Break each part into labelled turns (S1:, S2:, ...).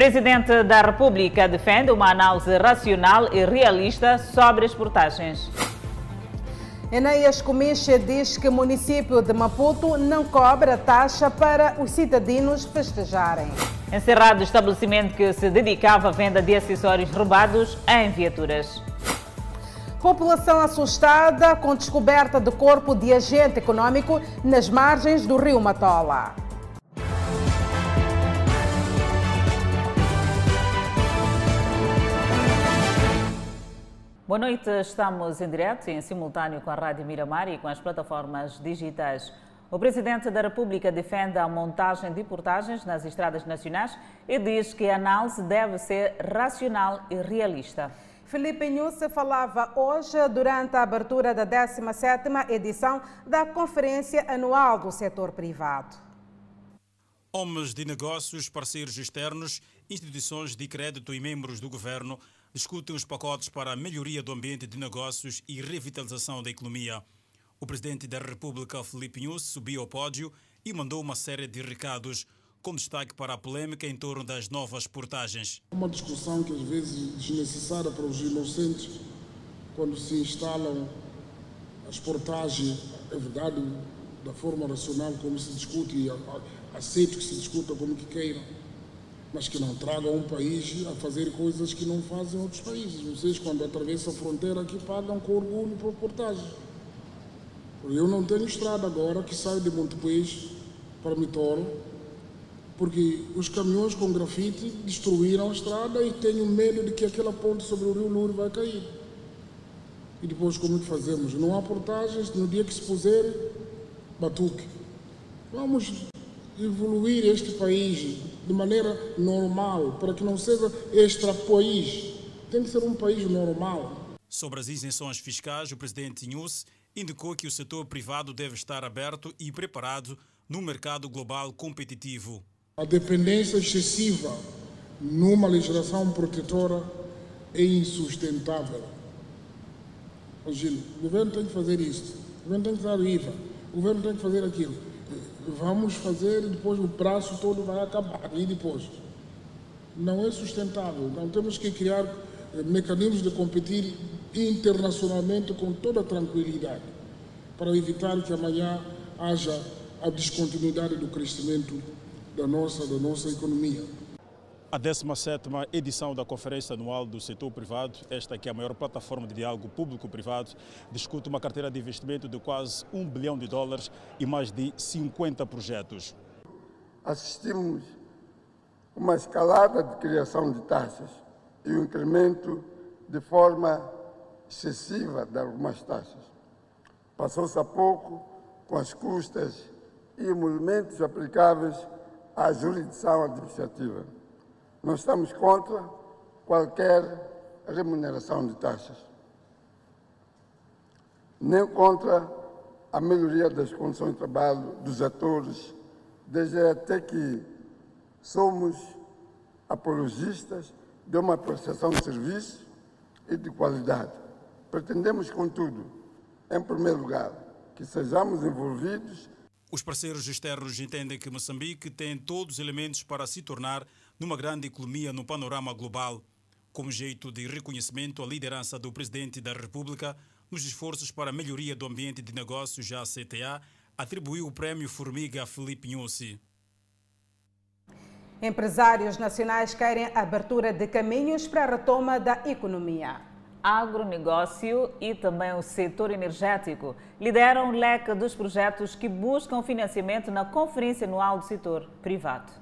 S1: Presidente da República defende uma análise racional e realista sobre as portagens.
S2: Enéas Comiche diz que o município de Maputo não cobra taxa para os cidadãos festejarem.
S1: Encerrado o estabelecimento que se dedicava à venda de acessórios roubados em viaturas.
S2: População assustada com descoberta de corpo de agente econômico nas margens do rio Matola.
S1: Boa noite, estamos em direto e em simultâneo com a Rádio Miramar e com as plataformas digitais. O Presidente da República defende a montagem de portagens nas estradas nacionais e diz que a análise deve ser racional e realista.
S2: Felipe Nusse falava hoje durante a abertura da 17ª edição da Conferência Anual do Setor Privado.
S3: Homens de negócios, parceiros externos, instituições de crédito e membros do governo discutem os pacotes para a melhoria do ambiente de negócios e revitalização da economia. O presidente da República, Felipe Nunes, subiu ao pódio e mandou uma série de recados, com destaque para a polêmica em torno das novas portagens.
S4: Uma discussão que às vezes é desnecessária para os inocentes, quando se instalam as portagens, é verdade, da forma racional como se discute, e aceito que se discuta como que queiram mas que não tragam um país a fazer coisas que não fazem outros países. Vocês, quando atravessam a fronteira aqui, pagam com orgulho por portagem. Eu não tenho estrada agora que saio de Montepuez para Mitoro, porque os caminhões com grafite destruíram a estrada e tenho medo de que aquela ponte sobre o rio Luro vai cair. E depois como é que fazemos? Não há portagens, no dia que se puser, batuque. Vamos evoluir este país de maneira normal, para que não seja extra país. Tem que ser um país normal.
S3: Sobre as isenções fiscais, o presidente Inhus indicou que o setor privado deve estar aberto e preparado no mercado global competitivo.
S4: A dependência excessiva numa legislação protetora é insustentável. O governo tem que fazer isso, o governo tem que dar o IVA, o governo tem que fazer aquilo vamos fazer e depois o prazo todo vai acabar. E depois? Não é sustentável. Então temos que criar eh, mecanismos de competir internacionalmente com toda tranquilidade, para evitar que amanhã haja a descontinuidade do crescimento da nossa, da nossa economia.
S3: A 17ª edição da Conferência Anual do Setor Privado, esta que é a maior plataforma de diálogo público-privado, discute uma carteira de investimento de quase 1 bilhão de dólares e mais de 50 projetos.
S5: Assistimos uma escalada de criação de taxas e um incremento de forma excessiva de algumas taxas. Passou-se há pouco com as custas e movimentos aplicáveis à jurisdição administrativa não estamos contra qualquer remuneração de taxas, nem contra a melhoria das condições de trabalho dos atores, desde até que somos apologistas de uma prestação de serviço e de qualidade. Pretendemos, contudo, em primeiro lugar, que sejamos envolvidos.
S3: Os parceiros externos entendem que Moçambique tem todos os elementos para se tornar numa grande economia no panorama global, como jeito de reconhecimento à liderança do Presidente da República nos esforços para a melhoria do ambiente de negócios à CTA, atribuiu o prémio Formiga a Felipe Nhusi.
S2: Empresários nacionais querem abertura de caminhos para a retoma da economia.
S1: Agronegócio e também o setor energético lideram o leque dos projetos que buscam financiamento na Conferência Anual do Setor Privado.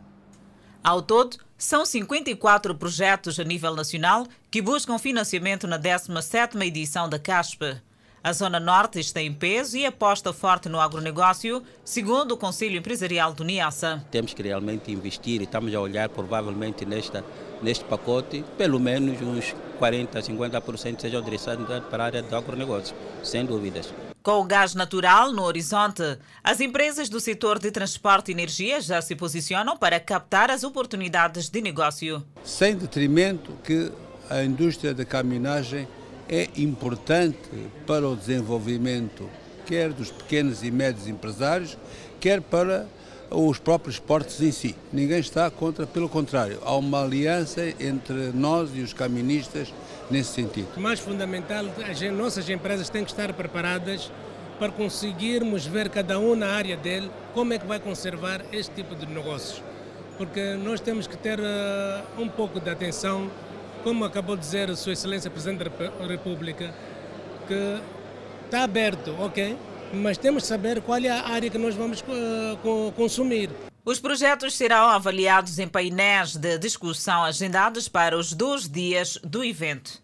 S1: Ao todo, são 54 projetos a nível nacional que buscam financiamento na 17ª edição da CASP. A Zona Norte está em peso e aposta forte no agronegócio, segundo o Conselho Empresarial do Niassa.
S6: Temos que realmente investir e estamos a olhar provavelmente nesta, neste pacote, pelo menos uns 40, 50% sejam direcionados para a área do agronegócio, sem dúvidas.
S1: Com o gás natural no horizonte, as empresas do setor de transporte e energia já se posicionam para captar as oportunidades de negócio.
S7: Sem detrimento que a indústria da caminhagem é importante para o desenvolvimento quer dos pequenos e médios empresários, quer para os próprios portos em si. Ninguém está contra, pelo contrário, há uma aliança entre nós e os caministas nesse sentido.
S8: Mais fundamental, as nossas empresas têm que estar preparadas para conseguirmos ver cada um na área dele como é que vai conservar este tipo de negócios. Porque nós temos que ter uh, um pouco de atenção, como acabou de dizer Sua Excelência Presidente da República, que está aberto, ok? Mas temos que saber qual é a área que nós vamos uh, consumir.
S1: Os projetos serão avaliados em painéis de discussão agendados para os dois dias do evento.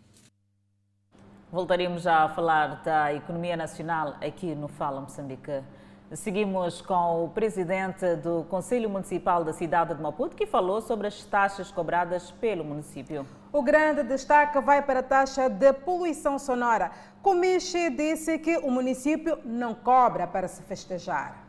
S1: Voltaremos já a falar da economia nacional aqui no Fala Moçambique. Seguimos com o presidente do Conselho Municipal da cidade de Maputo, que falou sobre as taxas cobradas pelo município.
S2: O grande destaque vai para a taxa de poluição sonora. Comiche disse que o município não cobra para se festejar.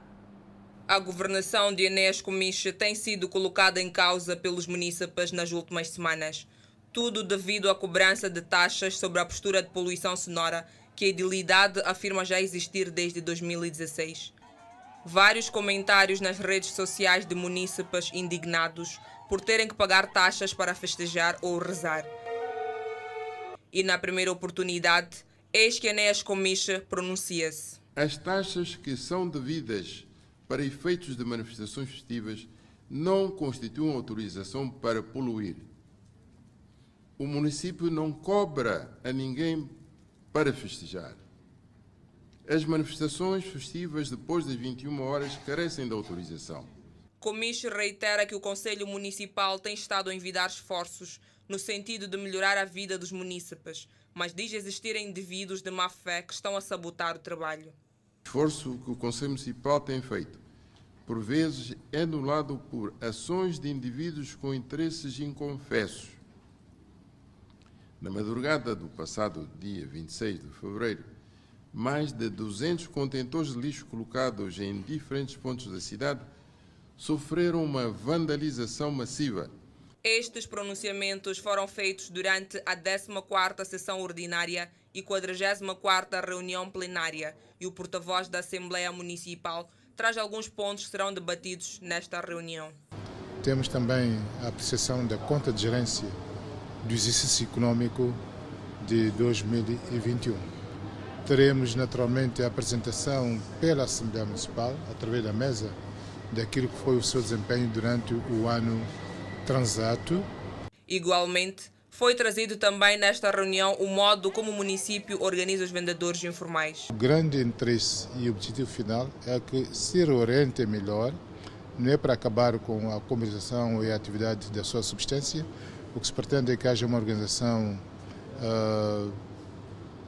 S9: A governação de Enéas Comiche tem sido colocada em causa pelos munícipes nas últimas semanas tudo devido à cobrança de taxas sobre a postura de poluição sonora que a edilidade afirma já existir desde 2016. Vários comentários nas redes sociais de munícipes indignados por terem que pagar taxas para festejar ou rezar. E na primeira oportunidade, eis que Enéas Comiche pronuncia-se.
S10: As taxas que são devidas para efeitos de manifestações festivas não constituem autorização para poluir o município não cobra a ninguém para festejar. As manifestações festivas depois das 21 horas carecem de autorização.
S9: Comiche reitera que o Conselho Municipal tem estado a envidar esforços no sentido de melhorar a vida dos munícipes, mas diz existirem indivíduos de má fé que estão a sabotar o trabalho.
S10: Esforço que o Conselho Municipal tem feito, por vezes, é anulado por ações de indivíduos com interesses inconfessos na madrugada do passado dia 26 de fevereiro, mais de 200 contentores de lixo colocados em diferentes pontos da cidade sofreram uma vandalização massiva.
S9: Estes pronunciamentos foram feitos durante a 14ª sessão ordinária e 44ª reunião plenária e o porta-voz da Assembleia Municipal traz alguns pontos que serão debatidos nesta reunião.
S11: Temos também a apreciação da conta de gerência do exercício econômico de 2021. Teremos naturalmente a apresentação pela Assembleia Municipal, através da mesa, daquilo que foi o seu desempenho durante o ano transato.
S9: Igualmente, foi trazido também nesta reunião o modo como o município organiza os vendedores informais.
S11: O grande interesse e objetivo final é que se reoriente melhor, não é para acabar com a comercialização e a atividade da sua substância, o que se pretende é que haja uma organização uh,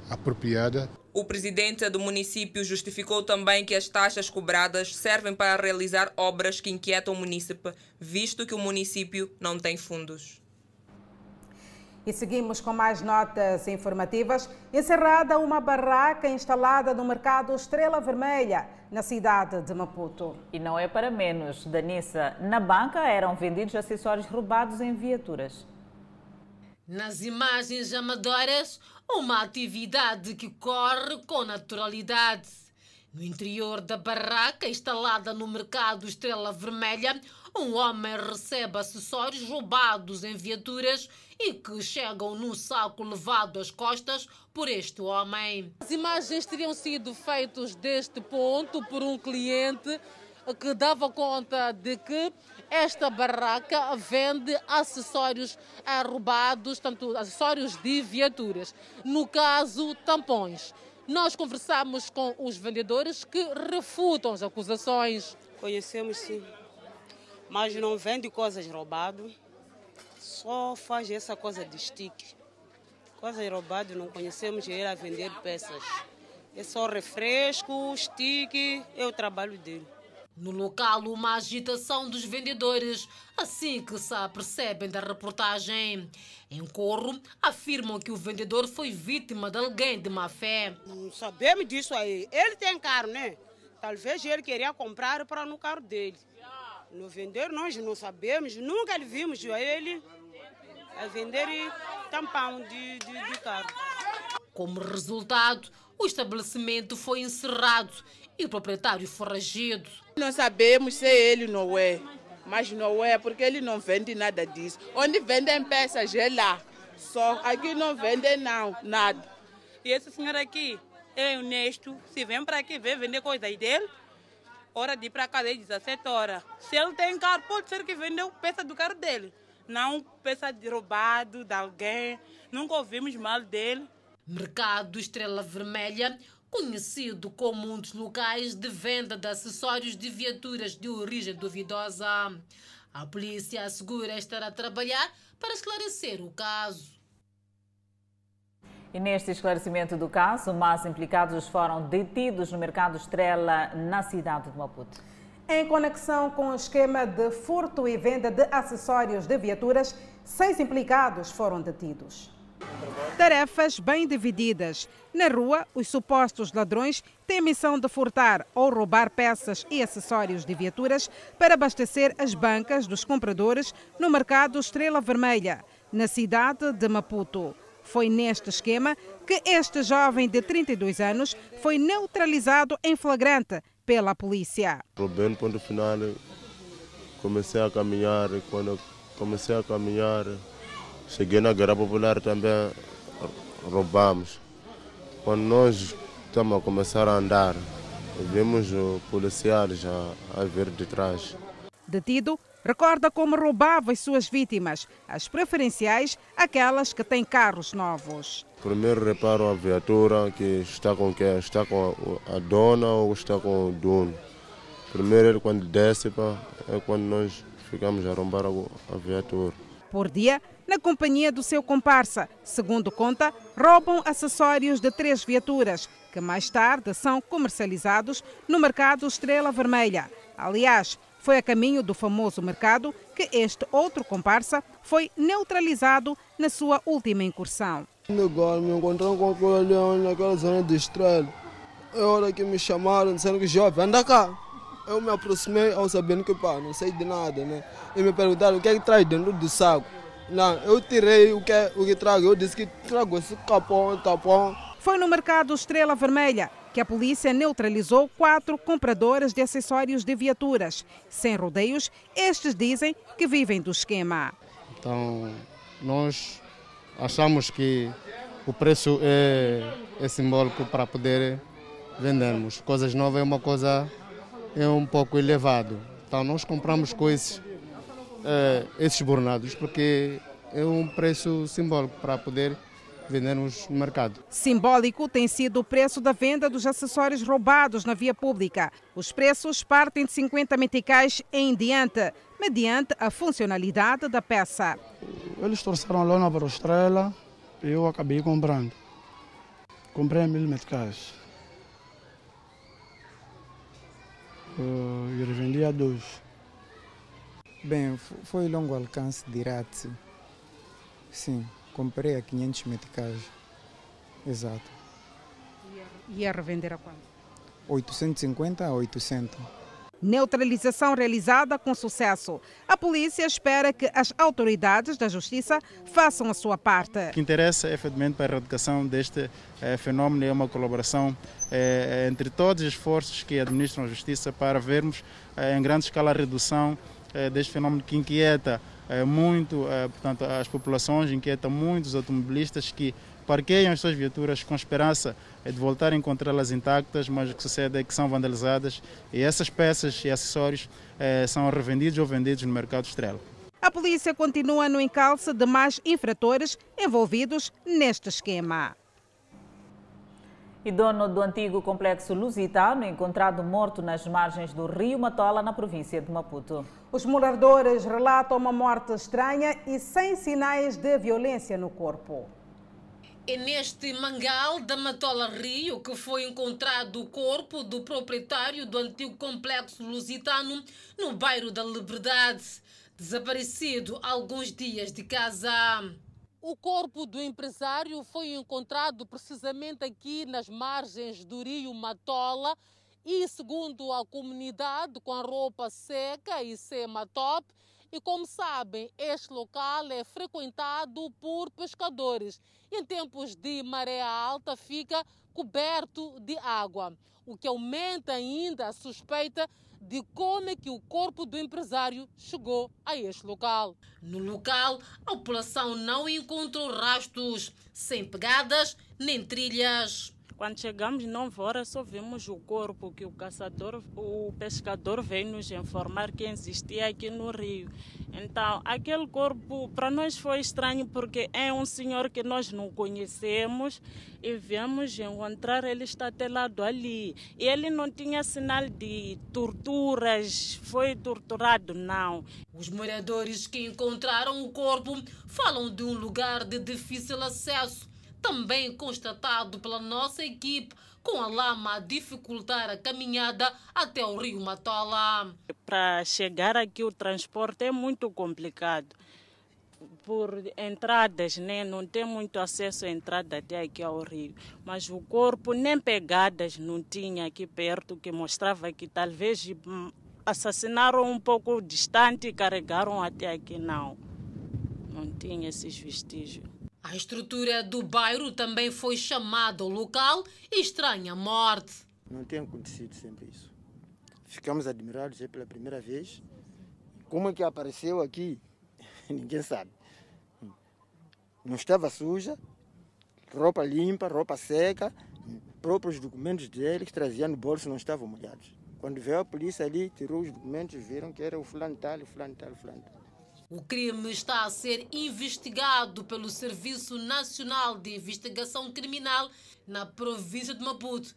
S11: apropriada.
S9: O presidente do município justificou também que as taxas cobradas servem para realizar obras que inquietam o município, visto que o município não tem fundos.
S2: E seguimos com mais notas informativas. Encerrada uma barraca instalada no mercado Estrela Vermelha, na cidade de Maputo.
S1: E não é para menos, Danissa. Na banca eram vendidos acessórios roubados em viaturas.
S12: Nas imagens amadoras, uma atividade que corre com naturalidade. No interior da barraca, instalada no mercado Estrela Vermelha, um homem recebe acessórios roubados em viaturas e que chegam num saco levado às costas por este homem. As imagens teriam sido feitas deste ponto por um cliente que dava conta de que esta barraca vende acessórios roubados, tanto acessórios de viaturas. No caso, tampões. Nós conversamos com os vendedores que refutam as acusações.
S13: Conhecemos sim, mas não vende coisas roubadas, só faz essa coisa de stick. Coisas roubadas não conhecemos ele a vender peças. É só refresco, stick, é o trabalho dele.
S12: No local, uma agitação dos vendedores, assim que se apercebem da reportagem. Em corro, afirmam que o vendedor foi vítima de alguém de má fé.
S13: Não sabemos disso aí. Ele tem carro, né? Talvez ele queria comprar para no carro dele. No vender, nós não sabemos, nunca vimos ele a vender tampão de, de, de carro.
S12: Como resultado, o estabelecimento foi encerrado e o proprietário foragido.
S14: Não sabemos se ele não é, mas não é porque ele não vende nada disso. Onde vendem peças é lá, só aqui não vende não, nada.
S15: E esse senhor aqui é honesto, se vem para aqui ver vender coisas dele, hora de ir para casa é 17 horas. Se ele tem carro, pode ser que vendeu peça do carro dele, não peça de roubado de alguém, nunca ouvimos mal dele.
S12: Mercado Estrela Vermelha conhecido como um dos locais de venda de acessórios de viaturas de origem duvidosa. A polícia assegura estar a trabalhar para esclarecer o caso.
S1: E neste esclarecimento do caso, mais implicados foram detidos no mercado Estrela, na cidade de Maputo.
S2: Em conexão com o esquema de furto e venda de acessórios de viaturas, seis implicados foram detidos. Tarefas bem divididas. Na rua, os supostos ladrões têm a missão de furtar ou roubar peças e acessórios de viaturas para abastecer as bancas dos compradores no mercado Estrela Vermelha, na cidade de Maputo. Foi neste esquema que este jovem de 32 anos foi neutralizado em flagrante pela polícia.
S16: Bem ponto final, comecei a caminhar. Quando comecei a caminhar, cheguei na Guerra Popular também, roubamos. Quando nós estamos a começar a andar, vimos os policiais a, a vir de trás.
S2: Detido, recorda como roubava as suas vítimas, as preferenciais, aquelas que têm carros novos.
S16: Primeiro reparo a viatura que está com quem? Está com a dona ou está com o dono. Primeiro ele quando desce é quando nós ficamos a roubar a viatura.
S2: Por dia, na companhia do seu comparsa. Segundo conta, roubam acessórios de três viaturas, que mais tarde são comercializados no mercado Estrela Vermelha. Aliás, foi a caminho do famoso mercado que este outro comparsa foi neutralizado na sua última incursão.
S17: Agora me encontraram com aquele leão naquela zona de estrela. É hora que me chamaram, disseram que jovem, anda cá. Eu me aproximei ao sabendo que pá, não sei de nada, né? E me perguntaram o que é que traz dentro do saco. Não, eu tirei o que, o que trago. Eu disse que trago esse capão, tapão.
S2: Foi no mercado Estrela Vermelha que a polícia neutralizou quatro compradores de acessórios de viaturas. Sem rodeios, estes dizem que vivem do esquema.
S18: Então, nós achamos que o preço é, é simbólico para poder vendermos. Coisas novas é uma coisa é um pouco elevado. Então, nós compramos coisas é, esses bornados, porque é um preço simbólico para poder vendermos no mercado.
S2: Simbólico tem sido o preço da venda dos acessórios roubados na via pública. Os preços partem de 50 meticais em diante, mediante a funcionalidade da peça.
S17: Eles trouxeram a lona para o Estrela e eu acabei comprando. Comprei mil meticais. Uh, e revendi a dois.
S19: Bem, foi longo alcance de Iratse. Sim, comprei a 500 meticais. Exato.
S2: E a revender a quanto?
S19: 850 a 800.
S2: Neutralização realizada com sucesso. A polícia espera que as autoridades da justiça façam a sua parte.
S20: O que interessa, efetivamente, para a erradicação deste eh, fenómeno é uma colaboração eh, entre todas as forças que administram a justiça para vermos eh, em grande escala a redução é, deste fenômeno que inquieta é, muito é, portanto, as populações, inquieta muitos automobilistas que parqueiam as suas viaturas com esperança de voltar a encontrá-las intactas, mas o que sucede é que são vandalizadas e essas peças e acessórios são revendidos ou vendidos no mercado estrela.
S2: A polícia continua no encalço de mais infratores envolvidos neste esquema
S1: e dono do antigo complexo lusitano, encontrado morto nas margens do rio Matola, na província de Maputo.
S2: Os moradores relatam uma morte estranha e sem sinais de violência no corpo.
S12: É neste mangal da Matola Rio que foi encontrado o corpo do proprietário do antigo complexo lusitano no bairro da Liberdade, desaparecido há alguns dias de casa. O corpo do empresário foi encontrado precisamente aqui nas margens do rio Matola e, segundo a comunidade, com a roupa seca e semi-top. E como sabem, este local é frequentado por pescadores. Em tempos de maré alta, fica coberto de água, o que aumenta ainda a suspeita de como é que o corpo do empresário chegou a este local. No local, a população não encontrou rastros, sem pegadas nem trilhas.
S15: Quando chegamos nove horas só vimos o corpo que o caçador, o pescador veio nos informar que existia aqui no rio. Então, aquele corpo para nós foi estranho porque é um senhor que nós não conhecemos e viemos encontrar ele está telado ali. E ele não tinha sinal de torturas, foi torturado não.
S12: Os moradores que encontraram o corpo falam de um lugar de difícil acesso também constatado pela nossa equipe, com a lama a dificultar a caminhada até o rio Matola.
S15: Para chegar aqui o transporte é muito complicado. Por entradas, né? não tem muito acesso à entrada até aqui ao rio. Mas o corpo nem pegadas não tinha aqui perto, que mostrava que talvez hum, assassinaram um pouco distante e carregaram até aqui. Não, não tinha esses vestígios.
S12: A estrutura do bairro também foi chamada ao local e estranha morte.
S21: Não tem acontecido sempre isso. Ficamos admirados pela primeira vez. Como é que apareceu aqui? Ninguém sabe. Não estava suja, roupa limpa, roupa seca, próprios documentos dele que traziam no bolso não estavam molhados. Quando veio a polícia ali, tirou os documentos, viram que era o fulano tal, o fulano tal, o fulano tal.
S12: O crime está a ser investigado pelo Serviço Nacional de Investigação Criminal na província de Maputo.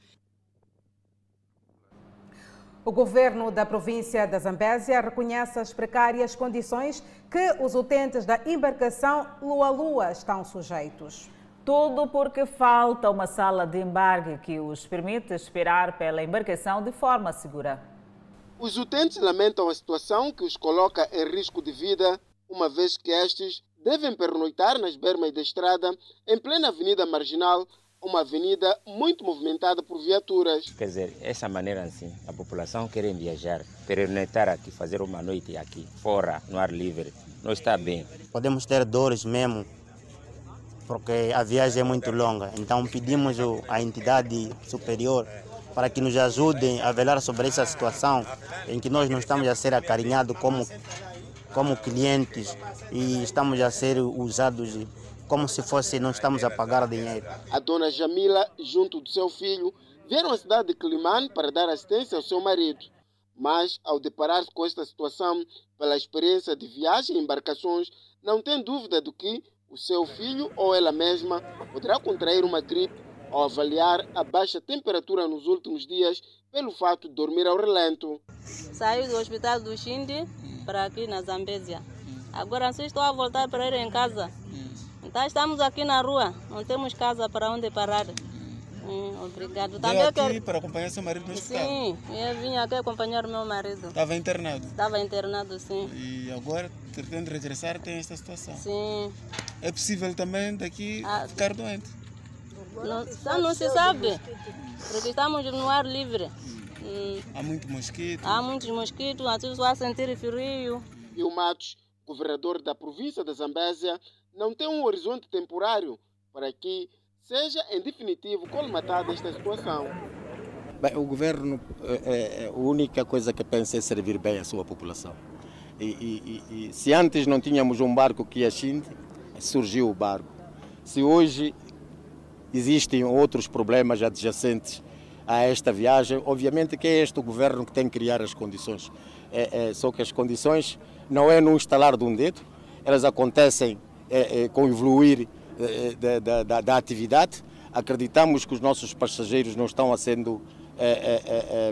S2: O governo da província da Zambésia reconhece as precárias condições que os utentes da embarcação Lua-Lua estão sujeitos.
S1: Tudo porque falta uma sala de embarque que os permite esperar pela embarcação de forma segura.
S22: Os utentes lamentam a situação que os coloca em risco de vida, uma vez que estes devem pernoitar nas bermas da estrada, em plena avenida marginal, uma avenida muito movimentada por viaturas.
S23: Quer dizer, essa maneira assim, a população quer viajar, pernoitar aqui, fazer uma noite aqui, fora, no ar livre, não está bem.
S24: Podemos ter dores mesmo, porque a viagem é muito longa. Então pedimos à entidade superior para que nos ajudem a velar sobre essa situação em que nós não estamos a ser acarinhados como, como clientes e estamos a ser usados como se fosse não estamos a pagar dinheiro.
S22: A dona Jamila, junto do seu filho, vieram à cidade de Climane para dar assistência ao seu marido. Mas, ao deparar-se com esta situação, pela experiência de viagem em embarcações, não tem dúvida de que o seu filho ou ela mesma poderá contrair uma gripe ao avaliar a baixa temperatura nos últimos dias pelo fato de dormir ao relento.
S25: Saí do hospital do Xindi para aqui na Zambésia. Agora só estou a voltar para ir em casa. Então estamos aqui na rua, não temos casa para onde parar. Hum, obrigado.
S26: Também aqui quero... para acompanhar seu marido no hospital?
S25: Sim, eu vim aqui acompanhar meu marido.
S26: Estava internado?
S25: Estava internado, sim.
S26: E agora, pretende regressar, tem esta situação?
S25: Sim.
S26: É possível também daqui ah, ficar doente?
S25: Não, não se sabe, porque estamos no ar livre.
S26: Hum. Há muito mosquito.
S25: Há muitos mosquitos, às vezes a sentir frio.
S22: E o Matos, governador da província da Zambésia, não tem um horizonte temporário para que seja em definitivo colmatada esta situação.
S23: Bem, o governo, é, é, a única coisa que pensa é servir bem a sua população. E, e, e se antes não tínhamos um barco que ia Xinde, surgiu o barco. Se hoje existem outros problemas adjacentes a esta viagem. Obviamente que é este o governo que tem que criar as condições. É, é, só que as condições não é no instalar de um dedo, elas acontecem é, é com o evoluir é, é, da, da, da, atividade. Acreditamos que os nossos passageiros não estão sendo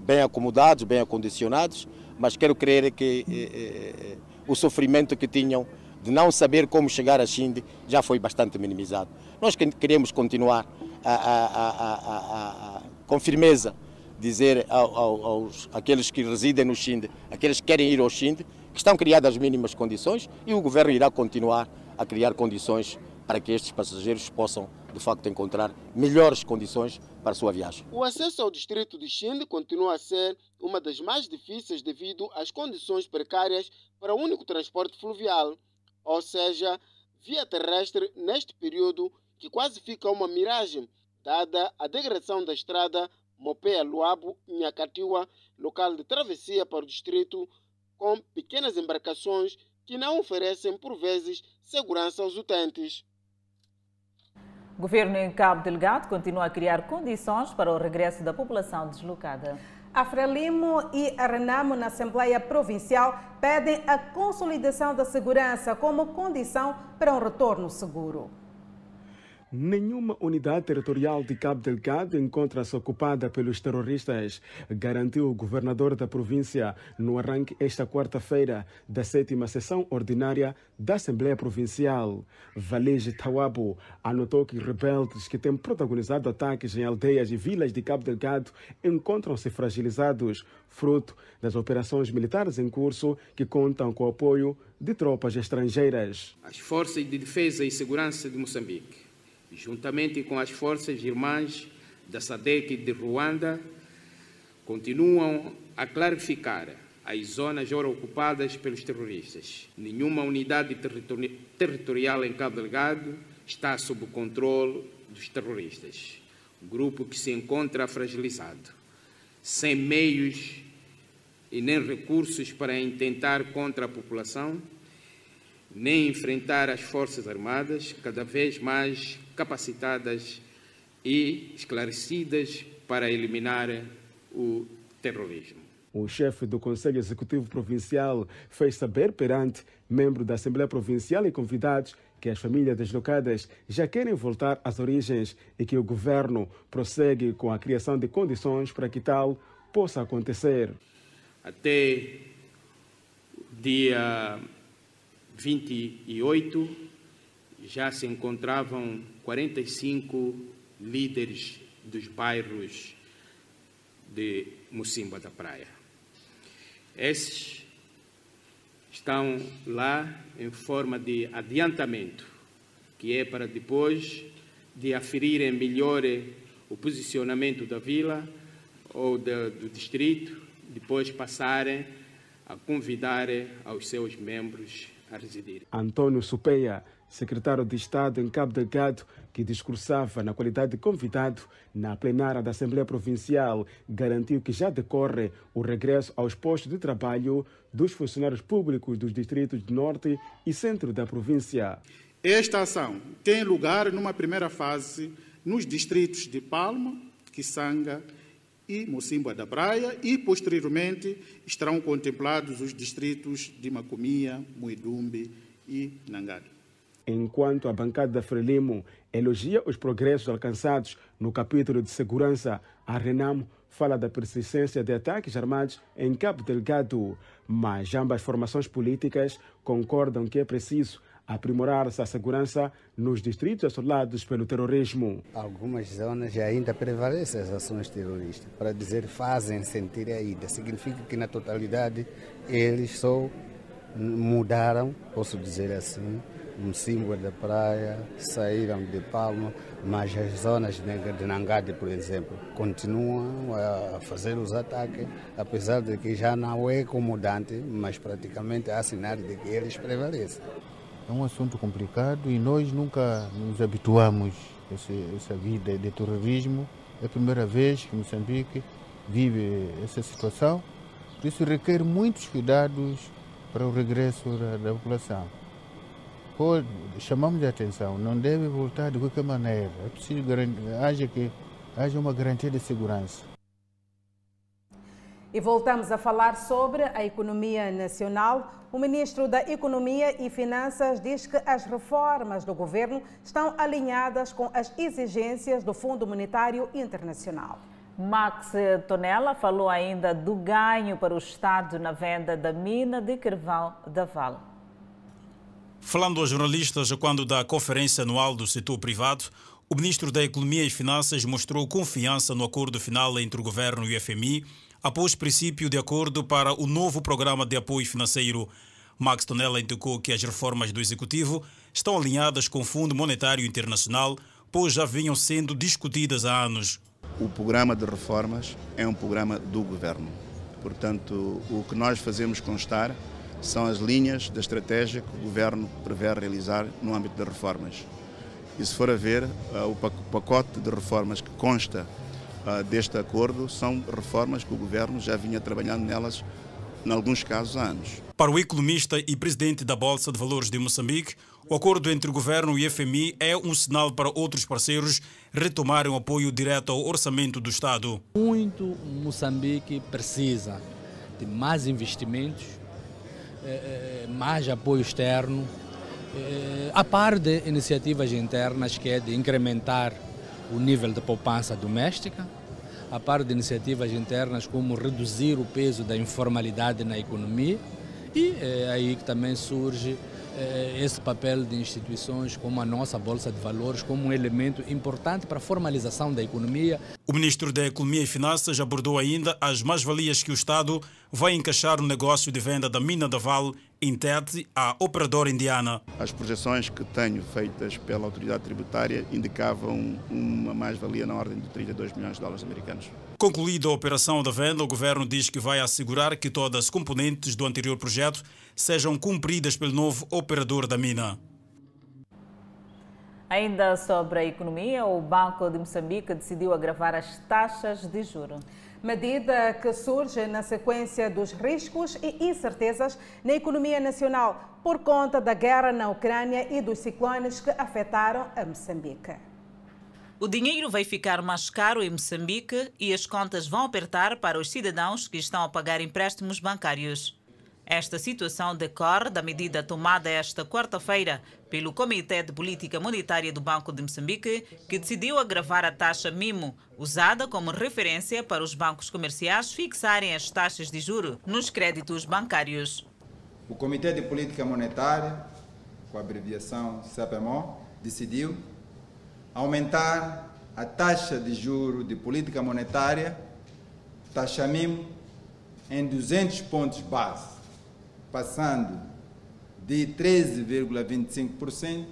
S23: bem acomodados, bem acondicionados, mas quero crer que o sofrimento que tinham de não saber como chegar a Xinde já foi bastante minimizado. Nós queremos continuar a, a, a, com firmeza dizer aos aqueles que residem no Xinde, aqueles que querem ir ao Xinde, que estão criadas as mínimas condições e o governo irá continuar a criar condições para que estes passageiros possam, de facto, encontrar melhores condições para a sua viagem.
S22: O acesso ao distrito de Xinde continua a ser uma das mais difíceis devido às condições precárias para o único transporte fluvial ou seja, via terrestre neste período que quase fica uma miragem dada a degradação da estrada Mopea-Luabo, Nhacatiwa, local de travessia para o distrito, com pequenas embarcações que não oferecem, por vezes, segurança aos utentes.
S1: O governo em Cabo Delgado continua a criar condições para o regresso da população deslocada.
S2: A Frelimo e a Renamo na Assembleia Provincial pedem a consolidação da segurança como condição para um retorno seguro.
S27: Nenhuma unidade territorial de Cabo Delgado encontra-se ocupada pelos terroristas, garantiu o governador da província no arranque esta quarta-feira da sétima sessão ordinária da Assembleia Provincial. Valege Tawabo anotou que rebeldes que têm protagonizado ataques em aldeias e vilas de Cabo Delgado encontram-se fragilizados, fruto das operações militares em curso que contam com o apoio de tropas estrangeiras.
S28: As forças de defesa e segurança de Moçambique juntamente com as forças irmãs da SADEC de Ruanda, continuam a clarificar as zonas ora ocupadas pelos terroristas. Nenhuma unidade territori territorial em Cabo Delgado está sob o controle dos terroristas. Grupo que se encontra fragilizado, sem meios e nem recursos para intentar contra a população, nem enfrentar as Forças Armadas, cada vez mais capacitadas e esclarecidas para eliminar o terrorismo.
S27: O chefe do Conselho Executivo Provincial fez saber perante membros da Assembleia Provincial e convidados que as famílias deslocadas já querem voltar às origens e que o governo prossegue com a criação de condições para que tal possa acontecer.
S28: Até dia 28 já se encontravam 45 líderes dos bairros de Mocimba da Praia. Esses estão lá em forma de adiantamento, que é para depois de aferirem melhor o posicionamento da vila ou do distrito, depois passarem a convidar aos seus membros a residir.
S27: Antônio Supeia secretário de Estado em Cabo Delgado, que discursava na qualidade de convidado na plenária da Assembleia Provincial, garantiu que já decorre o regresso aos postos de trabalho dos funcionários públicos dos distritos de Norte e Centro da província.
S29: Esta ação tem lugar numa primeira fase nos distritos de Palma, Quissanga e Mocimboa da Praia e, posteriormente, estarão contemplados os distritos de Macomia, Muidumbe e Nangado
S27: enquanto a bancada da Frelimo elogia os progressos alcançados no capítulo de segurança, a Renamo fala da persistência de ataques armados em Cabo Delgado, mas ambas formações políticas concordam que é preciso aprimorar-se a segurança nos distritos assolados pelo terrorismo.
S30: Algumas zonas ainda prevalecem as ações terroristas. Para dizer fazem sentir a ida, significa que na totalidade eles só mudaram, posso dizer assim, no símbolo da praia, saíram de Palma, mas as zonas de Nangade, por exemplo, continuam a fazer os ataques, apesar de que já não é comodante, mas praticamente há sinais de que eles prevalecem.
S31: É um assunto complicado e nós nunca nos habituamos a essa vida de terrorismo. É a primeira vez que Moçambique vive essa situação, por isso requer muitos cuidados para o regresso da, da chamamos a atenção, não deve voltar de qualquer maneira. É preciso haja que haja uma garantia de segurança.
S2: E voltamos a falar sobre a economia nacional. O ministro da Economia e Finanças diz que as reformas do governo estão alinhadas com as exigências do Fundo Monetário Internacional.
S1: Max Tonella falou ainda do ganho para o Estado na venda da mina de carvão da Vale.
S32: Falando aos jornalistas quando da conferência anual do setor privado, o ministro da Economia e Finanças mostrou confiança no acordo final entre o governo e o FMI após princípio de acordo para o novo programa de apoio financeiro. Max Tonella indicou que as reformas do executivo estão alinhadas com o Fundo Monetário Internacional, pois já vinham sendo discutidas há anos.
S33: O programa de reformas é um programa do governo. Portanto, o que nós fazemos constar são as linhas da estratégia que o Governo prevê realizar no âmbito das reformas. E se for a ver, o pacote de reformas que consta deste acordo são reformas que o governo já vinha trabalhando nelas, em alguns casos, há anos.
S32: Para o economista e presidente da Bolsa de Valores de Moçambique, o acordo entre o governo e o FMI é um sinal para outros parceiros retomarem o apoio direto ao orçamento do Estado.
S34: Muito Moçambique precisa de mais investimentos, mais apoio externo, eh, a par de iniciativas internas que é de incrementar o nível de poupança doméstica, a par de iniciativas internas como reduzir o peso da informalidade na economia e é aí que também surge é, esse papel de instituições como a nossa Bolsa de Valores como um elemento importante para a formalização da economia.
S32: O ministro da Economia e Finanças abordou ainda as mais-valias que o Estado vai encaixar no negócio de venda da mina da Vale em TED à operadora indiana.
S33: As projeções que tenho feitas pela autoridade tributária indicavam uma mais-valia na ordem de 32 milhões de dólares americanos.
S32: Concluída a operação da venda, o governo diz que vai assegurar que todas as componentes do anterior projeto sejam cumpridas pelo novo operador da mina.
S1: Ainda sobre a economia, o Banco de Moçambique decidiu agravar as taxas de juros.
S2: Medida que surge na sequência dos riscos e incertezas na economia nacional por conta da guerra na Ucrânia e dos ciclones que afetaram a Moçambique.
S1: O dinheiro vai ficar mais caro em Moçambique e as contas vão apertar para os cidadãos que estão a pagar empréstimos bancários. Esta situação decorre da medida tomada esta quarta-feira pelo Comitê de Política Monetária do Banco de Moçambique, que decidiu agravar a taxa MIMO, usada como referência para os bancos comerciais fixarem as taxas de juro nos créditos bancários.
S35: O Comitê de Política Monetária, com a abreviação CPMO, decidiu aumentar a taxa de juro de política monetária, taxa MIMO, em 200 pontos base passando de 13,25%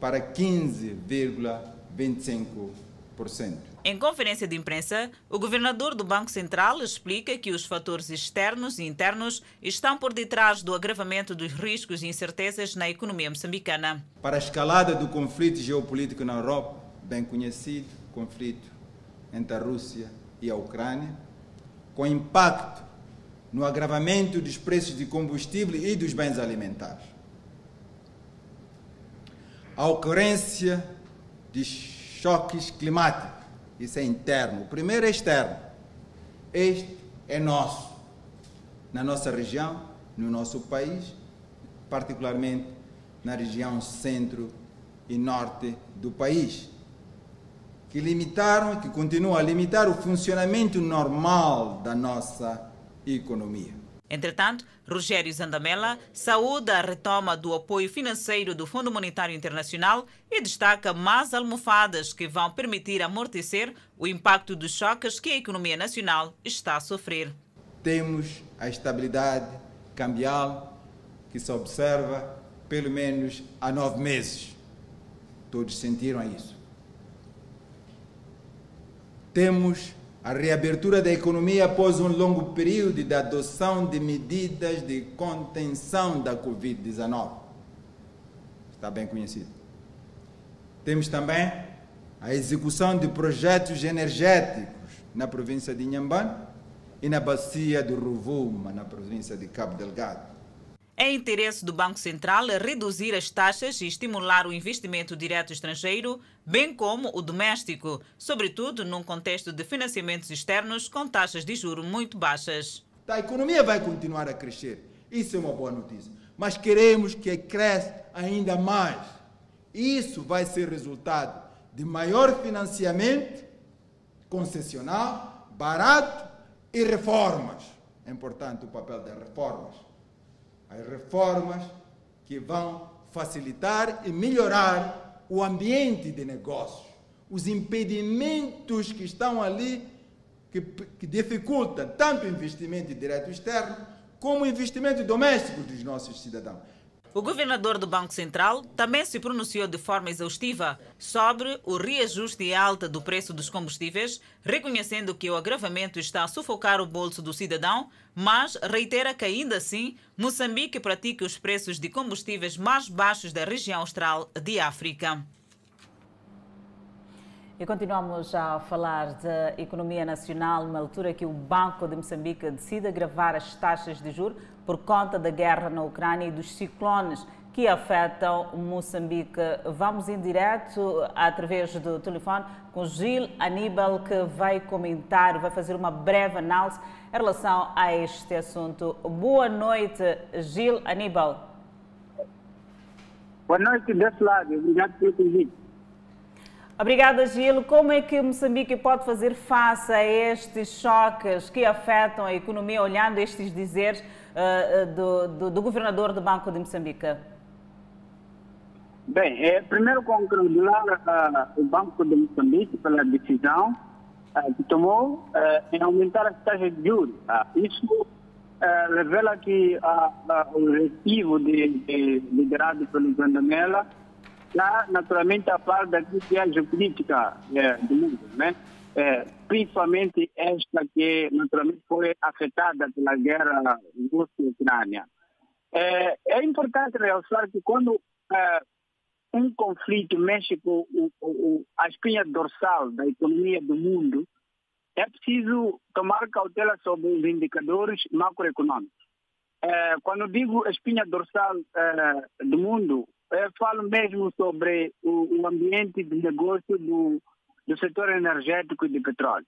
S35: para 15,25%.
S1: Em conferência de imprensa, o governador do Banco Central explica que os fatores externos e internos estão por detrás do agravamento dos riscos e incertezas na economia moçambicana.
S35: Para a escalada do conflito geopolítico na Europa, bem conhecido, conflito entre a Rússia e a Ucrânia, com impacto no agravamento dos preços de combustível e dos bens alimentares. A ocorrência de choques climáticos, isso é interno. O primeiro é externo. Este é nosso, na nossa região, no nosso país, particularmente na região centro e norte do país, que limitaram que continuam a limitar o funcionamento normal da nossa e economia.
S1: Entretanto, Rogério Zandamela saúda a retoma do apoio financeiro do Fundo Monetário Internacional e destaca mais almofadas que vão permitir amortecer o impacto dos choques que a economia nacional está a sofrer.
S35: Temos a estabilidade cambial que se observa pelo menos há nove meses. Todos sentiram isso. Temos a reabertura da economia após um longo período de adoção de medidas de contenção da Covid-19. Está bem conhecido. Temos também a execução de projetos energéticos na província de Inhambane e na bacia do Rovuma, na província de Cabo Delgado.
S1: É interesse do Banco Central reduzir as taxas e estimular o investimento direto estrangeiro, bem como o doméstico, sobretudo num contexto de financiamentos externos com taxas de juros muito baixas.
S35: A economia vai continuar a crescer, isso é uma boa notícia, mas queremos que cresça ainda mais. Isso vai ser resultado de maior financiamento concessional, barato e reformas. É importante o papel das reformas as reformas que vão facilitar e melhorar o ambiente de negócios, os impedimentos que estão ali que, que dificultam tanto o investimento direto externo como o investimento doméstico dos nossos cidadãos.
S1: O governador do Banco Central também se pronunciou de forma exaustiva sobre o reajuste alta do preço dos combustíveis, reconhecendo que o agravamento está a sufocar o bolso do cidadão, mas reitera que ainda assim Moçambique pratica os preços de combustíveis mais baixos da região austral de África. E continuamos a falar da economia nacional numa altura que o Banco de Moçambique decide agravar as taxas de juros por conta da guerra na Ucrânia e dos ciclones que afetam Moçambique. Vamos em direto através do telefone com Gil Aníbal, que vai comentar, vai fazer uma breve análise em relação a este assunto. Boa noite, Gil Aníbal.
S36: Boa noite desse lado, obrigado pelo convite.
S1: Obrigada, Gil. Como é que Moçambique pode fazer face a estes choques que afetam a economia, olhando estes dizeres do, do, do governador do Banco de Moçambique?
S36: Bem, é, primeiro congratular uh, o Banco de Moçambique pela decisão uh, que tomou uh, em aumentar as taxas de juros. isso revela que o objetivo de, de, liderado pelo Mela está naturalmente a par daquilo que é geopolítica do mundo, né? Principalmente esta que naturalmente foi afetada pela guerra Rússia-Ucrânia. É, é importante realçar que quando um conflito mexe com o, o, a espinha dorsal da economia do mundo, é preciso tomar cautela sobre os indicadores macroeconômicos. É, quando digo espinha dorsal é, do mundo, falo mesmo sobre o, o ambiente de negócio do, do setor energético e de petróleo.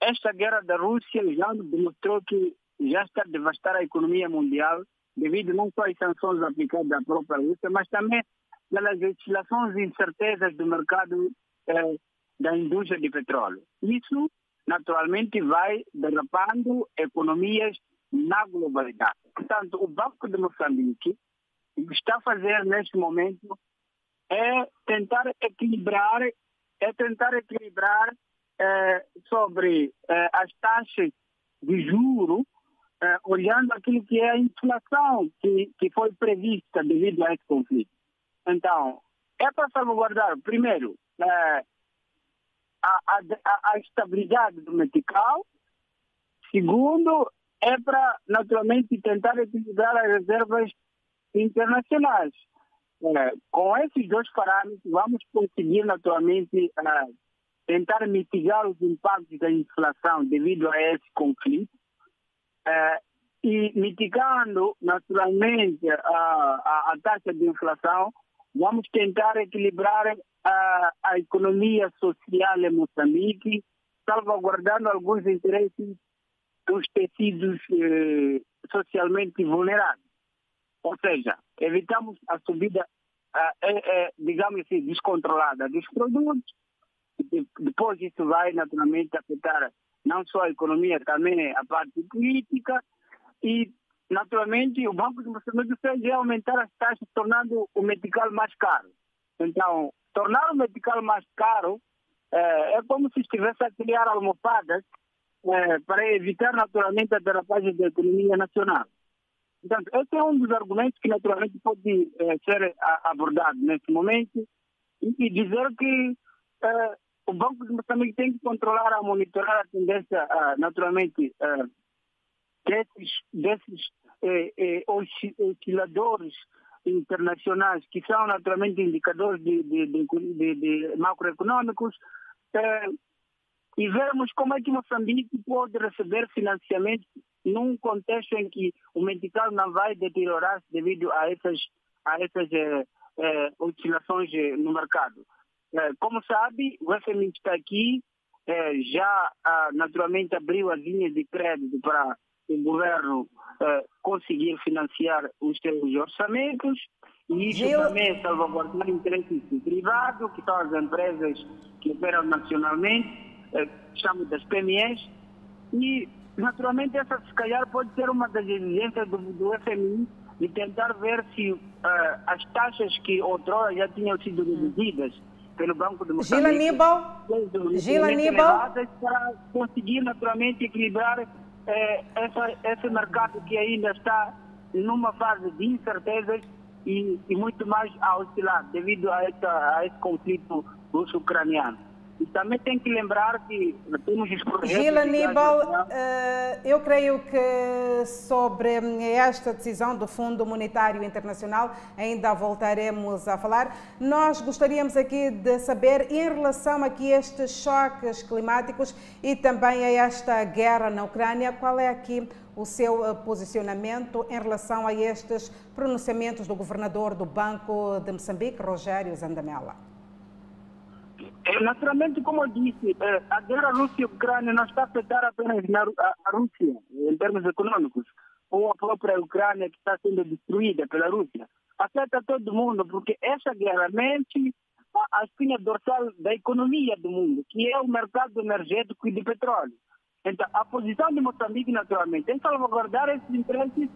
S36: Esta guerra da Rússia já demonstrou que já está a devastar a economia mundial devido não só às sanções aplicadas à própria Rússia, mas também pelas oscilações e incertezas do mercado eh, da indústria de petróleo. Isso, naturalmente, vai derrapando economias na globalidade. Portanto, o Banco de Moçambique está a fazer neste momento é tentar equilibrar, é tentar equilibrar eh, sobre eh, as taxas de juro, eh, olhando aquilo que é a inflação que, que foi prevista devido a esse conflito. Então, é para salvaguardar, primeiro, é, a, a, a, estabilidade do metical. Segundo, é para, naturalmente, tentar equilibrar as reservas internacionais. É, com esses dois parâmetros, vamos conseguir, naturalmente, é, tentar mitigar os impactos da inflação devido a esse conflito. É, e mitigando, naturalmente, a, a, taxa de inflação, Vamos tentar equilibrar a, economia social em Moçambique, salvaguardando alguns interesses dos tecidos socialmente vulneráveis. Ou seja, evitamos a subida, eh, digamos assim, descontrolada dos produtos. Depois isso vai naturalmente afetar não só a economia, também a parte política e naturalmente, o Banco de Moçambique fez é aumentar as taxas, tornando o medical mais caro. Então, tornar o medical mais caro é, é como se estivesse a criar almofadas para evitar, naturalmente, a derrapagem da economia nacional. Portanto, esse é um dos argumentos que, naturalmente, pode é, ser abordado neste momento e, dizer que o Banco de Moçambique tem que controlar a monitorar a tendência, naturalmente, desses, desses eh, eh, osciladores internacionais, que são naturalmente indicadores de, de, de, de macroeconômicos, eh, e vermos como é que Moçambique pode receber financiamento num contexto em que o medical não vai deteriorar-se devido a essas, a essas eh, eh, oscilações eh, no mercado. Eh, como sabe, o FMI está aqui, eh, já ah, naturalmente abriu as linhas de crédito para o governo conseguir financiar os seus orçamentos e isso Gil... também é salvaguardar interesses privados, que são as empresas que operam nacionalmente, chamamos das PMEs, e naturalmente essa se calhar pode ser uma das exigências do, do FMI de tentar ver se uh, as taxas que outrora já tinham sido reduzidas pelo Banco de Moçambique...
S1: Gil Aníbal, Gil Aníbal...
S36: para conseguir naturalmente equilibrar é, essa, esse mercado que ainda está numa fase de incertezas e, e muito mais a oscilar devido a, essa, a esse conflito russo-ucraniano. E também tem que lembrar que temos os projetos...
S2: Gil Aníbal, uh, eu creio que sobre esta decisão do Fundo Monetário Internacional ainda voltaremos a falar. Nós gostaríamos aqui de saber, em relação aqui a estes choques climáticos e também a esta guerra na Ucrânia, qual é aqui o seu eh, posicionamento em relação a estes pronunciamentos do governador do Banco de Moçambique, Rogério Zandamela?
S36: É, naturalmente, como eu disse, é, a guerra Rússia-Ucrânia não está a afetar apenas a Rússia, em termos econômicos, ou a própria Ucrânia que está sendo destruída pela Rússia. Afeta todo mundo, porque essa guerra mexe a espinha dorsal da economia do mundo, que é o mercado energético e de petróleo. Então, a posição de Moçambique, naturalmente, é salvaguardar esses interesses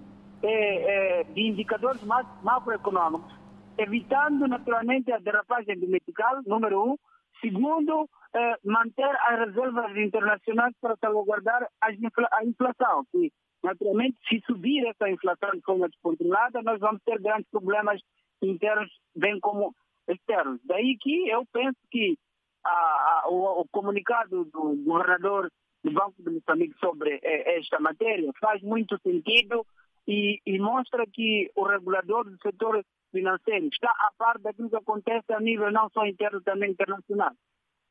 S36: é, é, de indicadores macroeconômicos, evitando, naturalmente, a derrapagem do metical, número um, Segundo, eh, manter as reservas internacionais para salvaguardar a inflação, que naturalmente se subir essa inflação de forma descontrolada, nós vamos ter grandes problemas internos, bem como externos. Daí que eu penso que a, a, o, o, comunicado do governador do Banco de Moçambique sobre eh, esta matéria faz muito sentido e, e mostra que o regulador do setor financeiro está a par daquilo que acontece a nível não só interno, também internacional.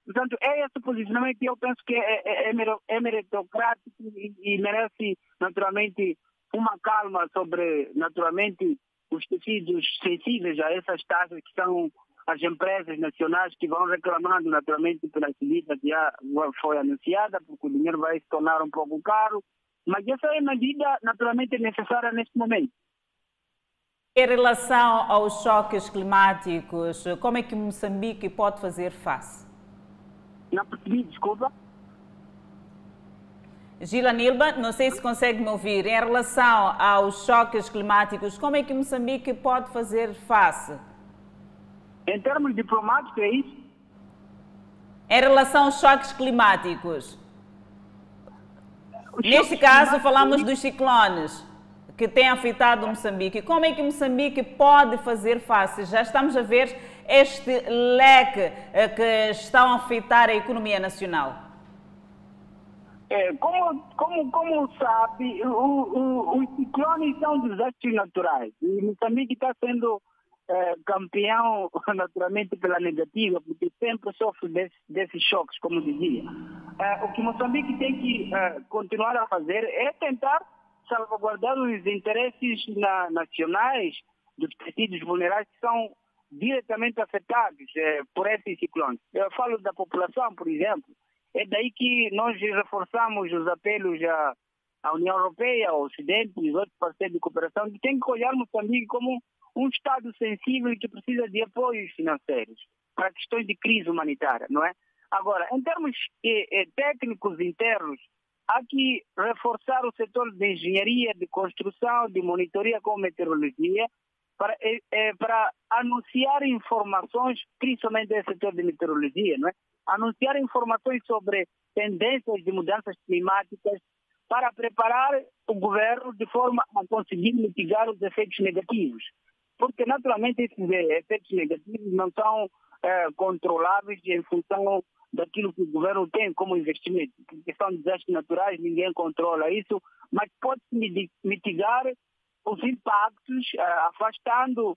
S36: Portanto, é esse posicionamento que eu penso que é, é, é, é meritocrático e, e, merece, naturalmente, uma calma sobre, naturalmente, os tecidos sensíveis a essas taxas que são as empresas nacionais que vão reclamando, naturalmente, pela subida que já foi anunciada, porque o dinheiro vai se tornar um pouco caro. Mas essa é medida, naturalmente, necessária neste momento.
S1: Em relação aos choques climáticos, como é que Moçambique pode fazer face?
S36: Não percebi, desculpa.
S1: Gila Nilba, não sei se consegue me ouvir. Em relação aos choques climáticos, como é que Moçambique pode fazer face?
S36: Em termos diplomáticos, é isso?
S1: Em relação aos choques climáticos. Neste caso, falamos dos ciclones que tem afetado Moçambique. Como é que Moçambique pode fazer face? Já estamos a ver este leque eh, que estão a afetar a economia nacional.
S36: É, como, como, como sabe, os ciclones são desastres naturais e Moçambique está sendo é, campeão naturalmente pela negativa, porque sempre sofre desse, desses choques, como dizia. É, o que Moçambique tem que continuar a fazer é tentar salvaguardar os interesses na, nacionais dos tecidos vulneráveis que são diretamente afetados eh, por esses ciclones. Eu falo da população, por exemplo. É daí que nós reforçamos os apelos à, à União Europeia, ao Ocidente e os outros parceiros de cooperação, que tem que olhar Moçambique como um Estado sensível que precisa de apoios financeiros para questões de crise humanitária, não é? Agora, em termos eh, eh, técnicos internos, há que reforçar o setor de engenharia, de construção, de monitoria com meteorologia, para, é, para anunciar informações, principalmente do setor de meteorologia, não é? anunciar informações sobre tendências de mudanças climáticas para preparar o governo de forma a conseguir mitigar os efeitos negativos. Porque, naturalmente, esses efeitos negativos não são é, controláveis em função daquilo que o governo tem como investimento. Porque são desastres naturais, ninguém controla isso, mas pode-se mitigar os impactos, uh, afastando uh,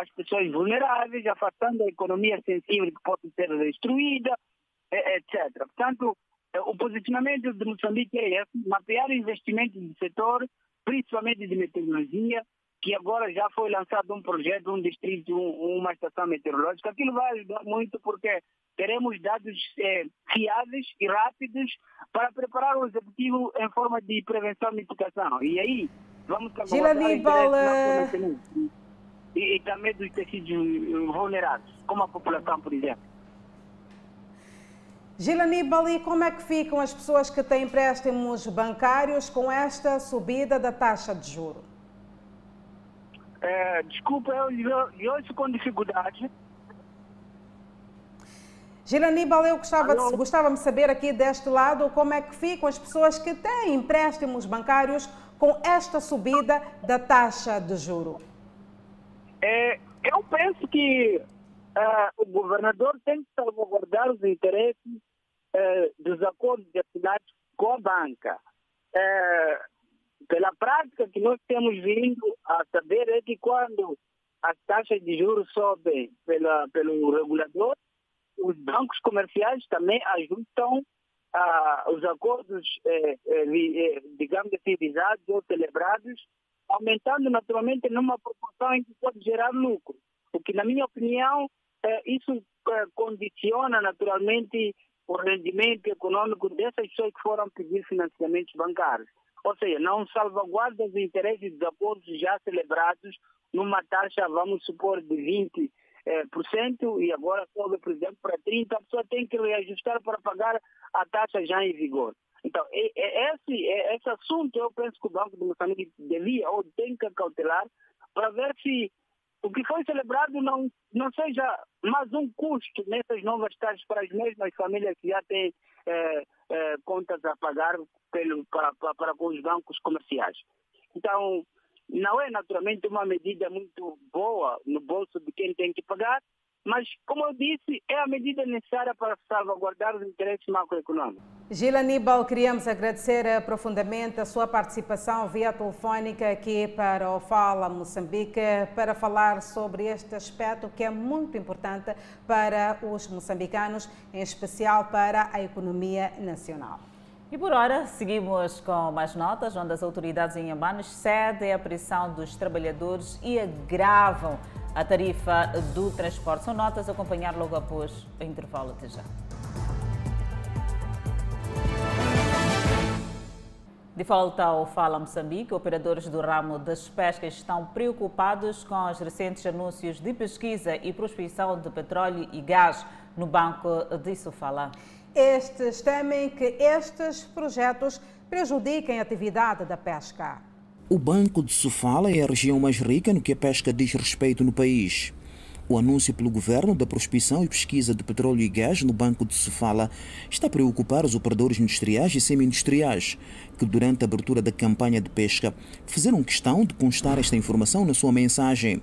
S36: as pessoas vulneráveis, afastando a economia sensível que pode ser destruída, etc. Portanto, o posicionamento de Moçambique é esse, mapear investimentos do setor, principalmente de meteorologia, que agora já foi lançado um projeto, um distrito, um, uma estação meteorológica. Aquilo vai ajudar muito porque teremos dados eh, fiáveis e rápidos para preparar o executivo em forma de prevenção e mitigação. E aí vamos
S2: trabalhar
S36: e, e também dos tecidos vulneráveis, como a população, por exemplo.
S2: Gila Aníbal, e como é que ficam as pessoas que têm empréstimos bancários com esta subida da taxa de juros?
S36: É, desculpa, eu, eu ouço com dificuldade.
S2: Gila Aníbal, eu gostava de, gostava de saber aqui deste lado como é que ficam as pessoas que têm empréstimos bancários com esta subida da taxa de juro.
S36: É, eu penso que uh, o governador tem que salvaguardar os interesses uh, dos acordos de assinados com a banca. Uh, pela prática que nós temos vindo a saber é que quando as taxas de juros sobem pela, pelo regulador, os bancos comerciais também ajustam os acordos, eh, eh, eh, digamos visados ou celebrados, aumentando naturalmente numa proporção em que pode gerar lucro. O que, na minha opinião, isso condiciona naturalmente o rendimento econômico dessas pessoas que foram pedir financiamentos bancários. Ou seja, não salvaguarda os interesses dos acordos já celebrados numa taxa, vamos supor, de 20%, eh, e agora sobe, por exemplo, para 30%, a pessoa tem que reajustar para pagar a taxa já em vigor. Então, esse, esse assunto eu penso que o Banco de Moçambique devia ou tem que cautelar para ver se o que foi celebrado não, não seja mais um custo nessas novas taxas para as mesmas famílias que já têm eh, eh, contas a pagar pelo, para, para, para com os bancos comerciais. Então, não é naturalmente uma medida muito boa no bolso de quem tem que pagar, mas, como eu disse, é a medida necessária para salvaguardar os interesses macroeconômicos.
S2: Gila Aníbal, queríamos agradecer profundamente a sua participação via telefónica aqui para o Fala Moçambique para falar sobre este aspecto que é muito importante para os moçambicanos, em especial para a economia nacional.
S1: E por hora, seguimos com mais notas, onde as autoridades em Ambanos cedem a pressão dos trabalhadores e agravam a tarifa do transporte. São notas a acompanhar logo após o intervalo. Até já. De volta ao Fala Moçambique, operadores do ramo das pescas estão preocupados com os recentes anúncios de pesquisa e prospecção de petróleo e gás no Banco de Sofala.
S2: Estes temem que estes projetos prejudiquem a atividade da pesca.
S37: O Banco de Sofala é a região mais rica no que a pesca diz respeito no país. O anúncio pelo governo da prospecção e pesquisa de petróleo e gás no Banco de Sofala está a preocupar os operadores industriais e semi-industriais, que durante a abertura da campanha de pesca fizeram questão de constar esta informação na sua mensagem.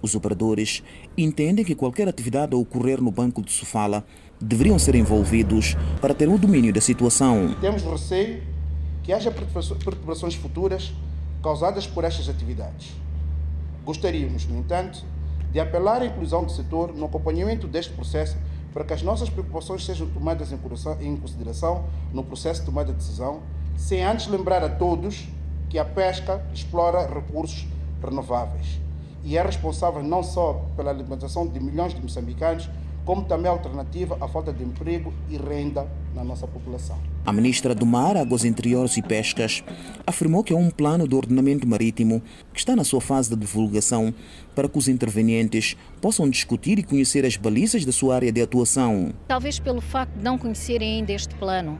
S37: Os operadores entendem que qualquer atividade a ocorrer no Banco de Sofala deveriam ser envolvidos para ter o domínio da situação.
S38: Temos receio que haja perturbações futuras causadas por estas atividades. Gostaríamos, no entanto, de apelar à inclusão do setor no acompanhamento deste processo para que as nossas preocupações sejam tomadas em consideração no processo de tomada de decisão, sem antes lembrar a todos que a pesca explora recursos renováveis e é responsável não só pela alimentação de milhões de moçambicanos, como também alternativa à falta de emprego e renda na nossa população.
S37: A ministra do Mar, Águas Interiores e Pescas afirmou que há um plano de ordenamento marítimo que está na sua fase de divulgação para que os intervenientes possam discutir e conhecer as balizas da sua área de atuação.
S39: Talvez pelo facto de não conhecerem ainda este plano, uh,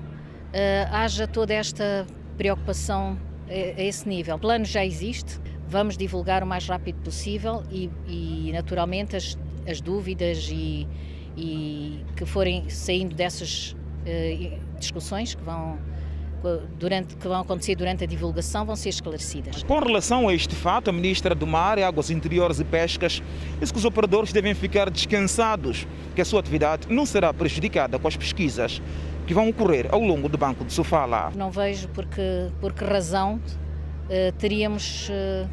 S39: haja toda esta preocupação a esse nível. O plano já existe, vamos divulgar o mais rápido possível e, e naturalmente as, as dúvidas e, e que forem saindo dessas uh, discussões que vão durante, que vão acontecer durante a divulgação vão ser esclarecidas.
S40: Com relação a este fato, a Ministra do Mar, Águas Interiores e Pescas disse que os operadores devem ficar descansados, que a sua atividade não será prejudicada com as pesquisas que vão ocorrer ao longo do Banco de Sofala.
S39: Não vejo por que, por que razão uh, teríamos uh,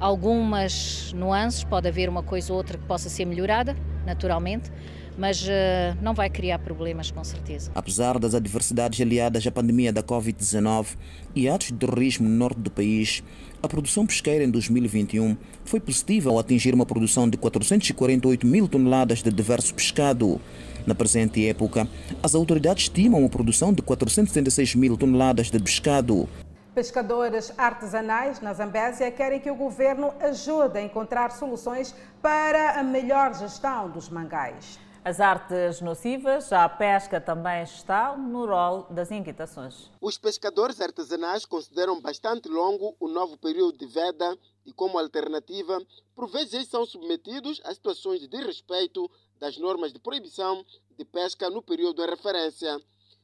S39: algumas nuances, pode haver uma coisa ou outra que possa ser melhorada, naturalmente, mas uh, não vai criar problemas com certeza.
S37: Apesar das adversidades aliadas à pandemia da Covid-19 e atos de terrorismo no norte do país, a produção pesqueira em 2021 foi positiva ao atingir uma produção de 448 mil toneladas de diverso pescado. Na presente época, as autoridades estimam a produção de 476 mil toneladas de pescado.
S2: Pescadores artesanais na Zambésia querem que o governo ajude a encontrar soluções para a melhor gestão dos mangais.
S1: As artes nocivas, a pesca também está no rol das inquietações.
S22: Os pescadores artesanais consideram bastante longo o novo período de veda e, como alternativa, por vezes são submetidos a situações de desrespeito das normas de proibição de pesca no período de referência.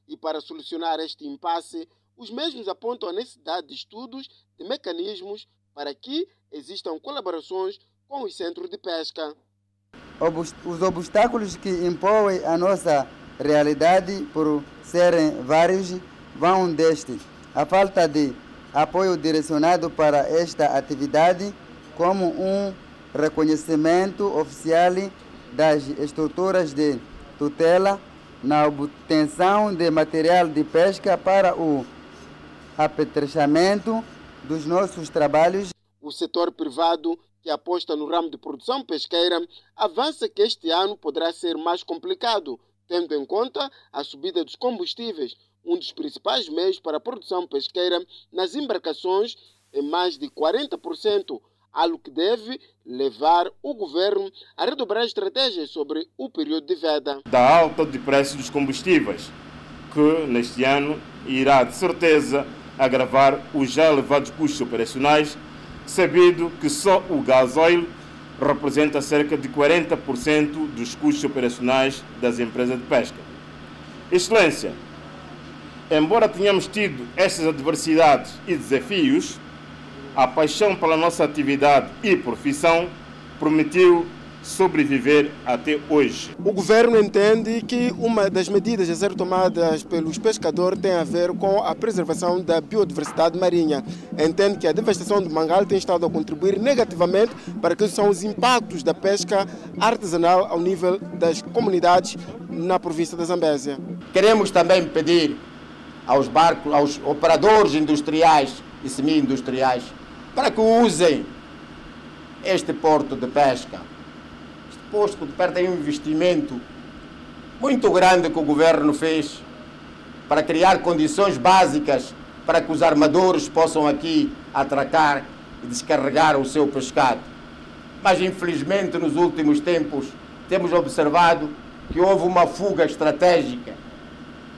S22: E para solucionar este impasse, os mesmos apontam a necessidade de estudos de mecanismos para que existam colaborações com os centros de pesca.
S41: Os obstáculos que impõem a nossa realidade, por serem vários, vão deste. A falta de apoio direcionado para esta atividade, como um reconhecimento oficial das estruturas de tutela na obtenção de material de pesca para o apetrechamento dos nossos trabalhos.
S22: O setor privado que aposta no ramo de produção pesqueira avança que este ano poderá ser mais complicado, tendo em conta a subida dos combustíveis, um dos principais meios para a produção pesqueira nas embarcações em mais de 40%, algo que deve levar o governo a redobrar estratégias sobre o período de veda.
S42: Da alta de preços dos combustíveis, que neste ano irá de certeza agravar os já elevados custos operacionais, sabido que só o gasóleo representa cerca de 40% dos custos operacionais das empresas de pesca. Excelência, embora tenhamos tido estas adversidades e desafios, a paixão pela nossa atividade e profissão permitiu sobreviver até hoje.
S43: O governo entende que uma das medidas a ser tomadas pelos pescadores tem a ver com a preservação da biodiversidade marinha. Entende que a devastação do mangal tem estado a contribuir negativamente para que são os impactos da pesca artesanal ao nível das comunidades na província da Zambésia.
S23: Queremos também pedir aos barcos, aos operadores industriais e semi-industriais para que usem este porto de pesca posto de perto aí um investimento muito grande que o governo fez para criar condições básicas para que os armadores possam aqui atracar e descarregar o seu pescado. Mas infelizmente nos últimos tempos temos observado que houve uma fuga estratégica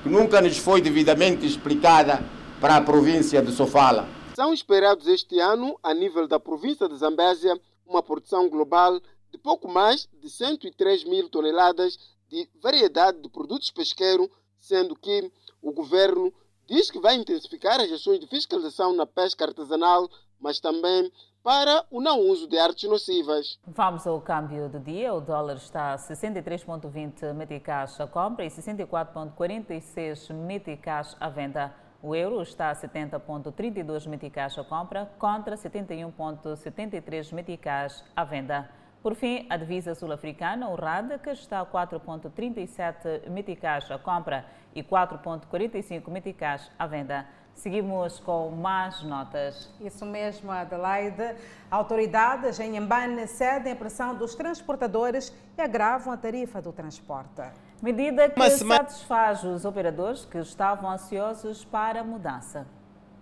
S23: que nunca nos foi devidamente explicada para a província de Sofala.
S22: São esperados este ano, a nível da província de Zambésia, uma produção global de pouco mais de 103 mil toneladas de variedade de produtos pesqueiros, sendo que o governo diz que vai intensificar as ações de fiscalização na pesca artesanal, mas também para o não uso de artes nocivas.
S1: Vamos ao câmbio do dia. O dólar está a 63,20 meticais à compra e 64,46 meticais à venda. O euro está a 70,32 meticais à compra contra 71,73 meticais à venda. Por fim, a divisa sul-africana, o RAD, que está a 4,37 meticais à compra e 4,45 meticais à venda. Seguimos com mais notas.
S2: Isso mesmo, Adelaide. Autoridades em Mbane cedem a pressão dos transportadores e agravam a tarifa do transporte. Medida que satisfaz os operadores que estavam ansiosos para a mudança.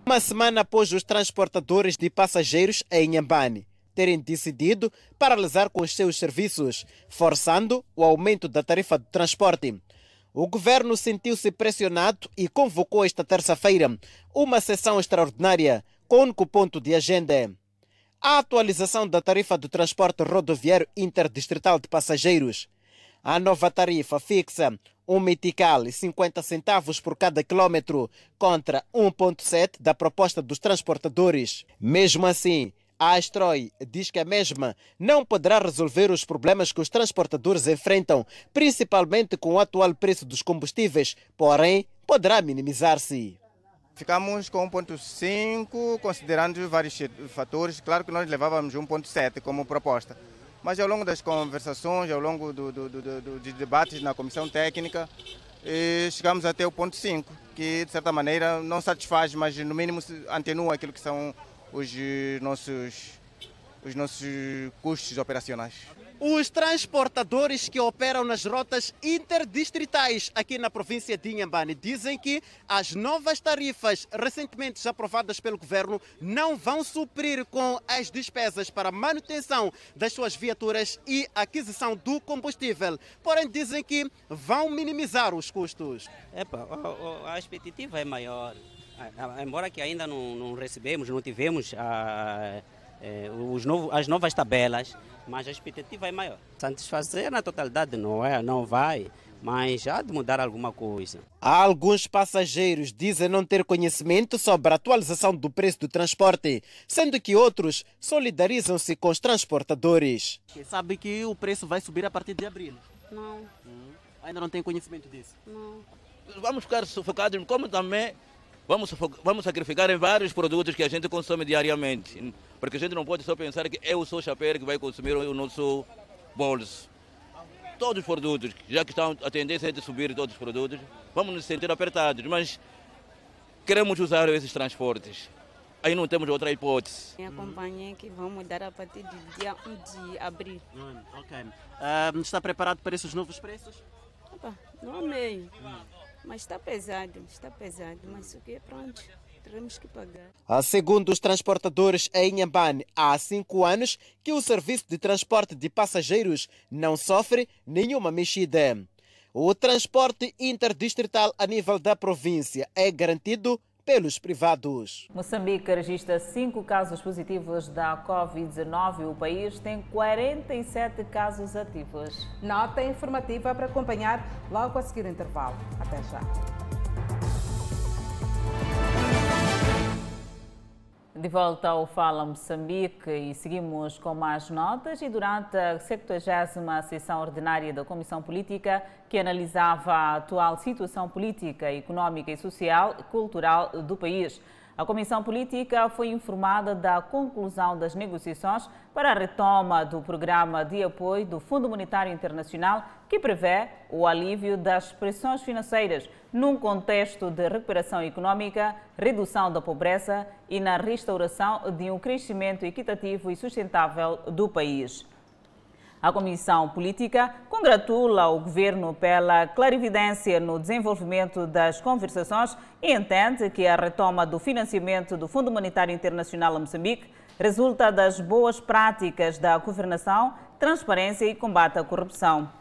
S44: Uma semana após os transportadores de passageiros em Nhambane terem decidido paralisar com os seus serviços, forçando o aumento da tarifa de transporte. O governo sentiu-se pressionado e convocou esta terça-feira uma sessão extraordinária com único ponto de agenda. A atualização da tarifa do transporte rodoviário interdistrital de passageiros. A nova tarifa fixa um metical e 50 centavos por cada quilômetro contra 1,7 da proposta dos transportadores. Mesmo assim, a Astroi diz que a mesma não poderá resolver os problemas que os transportadores enfrentam, principalmente com o atual preço dos combustíveis, porém poderá minimizar-se.
S45: Ficamos com 1.5, considerando vários fatores. Claro que nós levávamos 1.7 como proposta. Mas ao longo das conversações, ao longo do, do, do, do de debates na comissão técnica, eh, chegamos até o ponto 5, que de certa maneira não satisfaz, mas no mínimo atenua aquilo que são os nossos, os nossos custos operacionais.
S44: Os transportadores que operam nas rotas interdistritais aqui na província de Inhambane dizem que as novas tarifas recentemente aprovadas pelo governo não vão suprir com as despesas para manutenção das suas viaturas e aquisição do combustível. Porém, dizem que vão minimizar os custos.
S46: Epa, a, a expectativa é maior. Embora que ainda não, não recebemos, não tivemos a, ah, é, os novo, as novas tabelas, mas a expectativa é maior. Satisfazer na totalidade não é, não vai, mas há de mudar alguma coisa.
S44: Alguns passageiros dizem não ter conhecimento sobre a atualização do preço do transporte, sendo que outros solidarizam-se com os transportadores.
S47: Sabe que o preço vai subir a partir de abril?
S46: Não.
S47: Hum. Ainda não tem conhecimento disso?
S46: Não.
S48: Vamos ficar sufocados, como também vamos, vamos sacrificar em vários produtos que a gente consome diariamente. Porque a gente não pode só pensar que eu sou o chapéu que vai consumir o nosso bolso. Todos os produtos, já que estão a tendência de subir todos os produtos, vamos nos sentir apertados, mas queremos usar esses transportes. Aí não temos outra hipótese.
S49: Me acompanhei que vão mudar a partir do dia 1 de abril.
S47: Hum, ok. Uh, está preparado para esses novos preços?
S49: Opa, não amei. Hum. Mas está pesado, está pesado. Mas o que é pronto, teremos que pagar.
S44: Segundo os transportadores em Inhambane, há cinco anos que o serviço de transporte de passageiros não sofre nenhuma mexida. O transporte interdistrital a nível da província é garantido pelos privados.
S1: Moçambique registra cinco casos positivos da Covid-19 e o país tem 47 casos ativos.
S2: Nota informativa para acompanhar logo a seguir o intervalo. Até já.
S1: De volta ao Fala Moçambique e seguimos com mais notas. E durante a 70 sessão ordinária da Comissão Política, que analisava a atual situação política, económica e social e cultural do país, a Comissão Política foi informada da conclusão das negociações para a retoma do programa de apoio do Fundo Monetário Internacional, que prevê o alívio das pressões financeiras num contexto de recuperação econômica, redução da pobreza e na restauração de um crescimento equitativo e sustentável do país. A Comissão Política congratula o governo pela clarividência no desenvolvimento das conversações e entende que a retoma do financiamento do Fundo Monetário Internacional a Moçambique resulta das boas práticas da governação, transparência e combate à corrupção.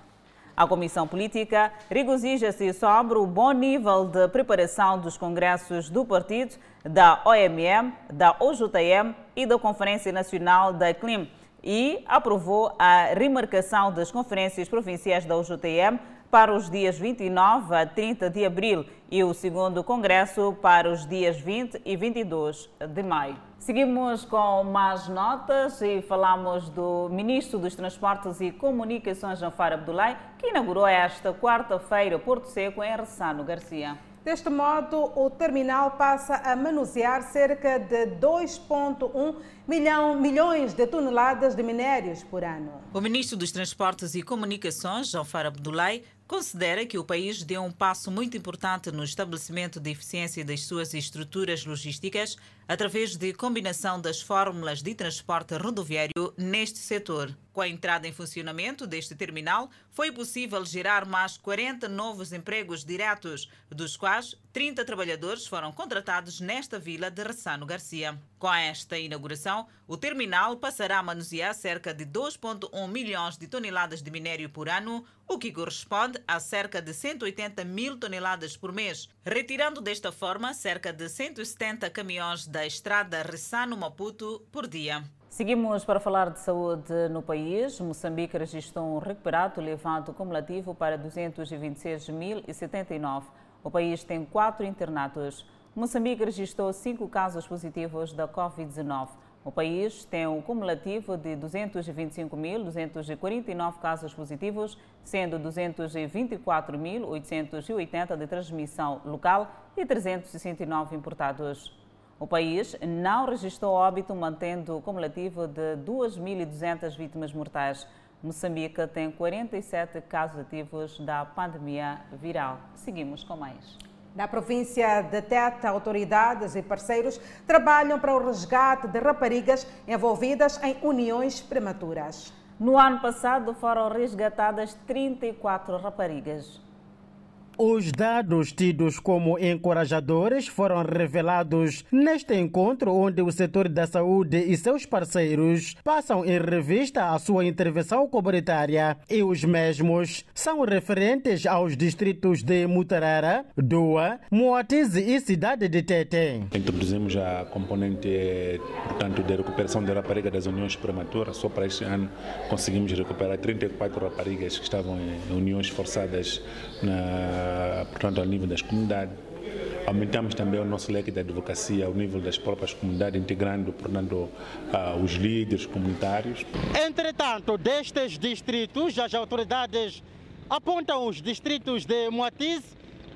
S1: A Comissão Política regozija-se sobre o bom nível de preparação dos congressos do partido, da OMM, da OJM e da Conferência Nacional da CLIM e aprovou a remarcação das conferências provinciais da UJTM para os dias 29 a 30 de abril e o segundo congresso para os dias 20 e 22 de maio. Seguimos com mais notas e falamos do Ministro dos Transportes e Comunicações, Janfar Abdulai, que inaugurou esta quarta-feira Porto Seco em Ressano Garcia.
S2: Deste modo, o terminal passa a manusear cerca de 2,1 milhão, milhões de toneladas de minérios por ano.
S1: O ministro dos Transportes e Comunicações, João Far Abdulai, considera que o país deu um passo muito importante no estabelecimento de eficiência das suas estruturas logísticas através de combinação das fórmulas de transporte rodoviário neste setor. Com a entrada em funcionamento deste terminal, foi possível gerar mais 40 novos empregos diretos, dos quais 30 trabalhadores foram contratados nesta vila de Ressano Garcia. Com esta inauguração, o terminal passará a manusear cerca de 2,1 milhões de toneladas de minério por ano, o que corresponde a cerca de 180 mil toneladas por mês, retirando desta forma cerca de 170 caminhões da estrada Ressano-Maputo por dia. Seguimos para falar de saúde no país. Moçambique registrou um recuperado levado cumulativo para 226.079. O país tem quatro internatos. Moçambique registrou cinco casos positivos da Covid-19. O país tem um cumulativo de 225.249 casos positivos, sendo 224.880 de transmissão local e 369 importados. O país não registrou óbito, mantendo o cumulativo de 2.200 vítimas mortais. Moçambique tem 47 casos ativos da pandemia viral. Seguimos com mais.
S2: Na província de Tete, autoridades e parceiros trabalham para o resgate de raparigas envolvidas em uniões prematuras.
S1: No ano passado foram resgatadas 34 raparigas.
S50: Os dados tidos como encorajadores foram revelados neste encontro, onde o setor da saúde e seus parceiros passam em revista a sua intervenção comunitária e os mesmos são referentes aos distritos de Mutarara, Doa, Moatize e Cidade de Tete.
S51: Introduzimos a componente, portanto, de recuperação da rapariga das uniões prematuras. Só para este ano conseguimos recuperar 34 raparigas que estavam em uniões forçadas na, portanto, ao nível das comunidades. Aumentamos também o nosso leque de advocacia ao nível das próprias comunidades, integrando, portanto, uh, os líderes comunitários.
S50: Entretanto, destes distritos, as autoridades apontam os distritos de Moatiz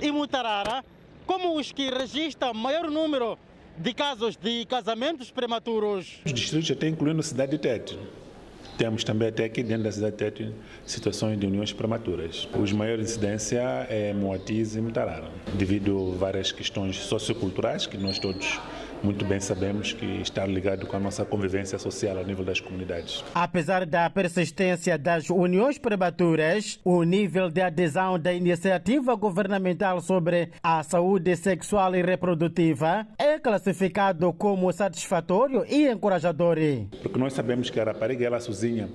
S50: e Mutarara como os que registram maior número de casos de casamentos prematuros.
S51: Os distritos até incluindo a cidade de Tete. Temos também até aqui dentro da cidade de Tete situações de uniões prematuras. Os maiores incidência é Moatiz e Mutarara, devido a várias questões socioculturais que nós todos muito bem sabemos que está ligado com a nossa convivência social a nível das comunidades.
S50: Apesar da persistência das uniões prematuras, o nível de adesão da iniciativa governamental sobre a saúde sexual e reprodutiva é classificado como satisfatório e encorajador.
S51: Porque nós sabemos que a rapariga, ela sozinha,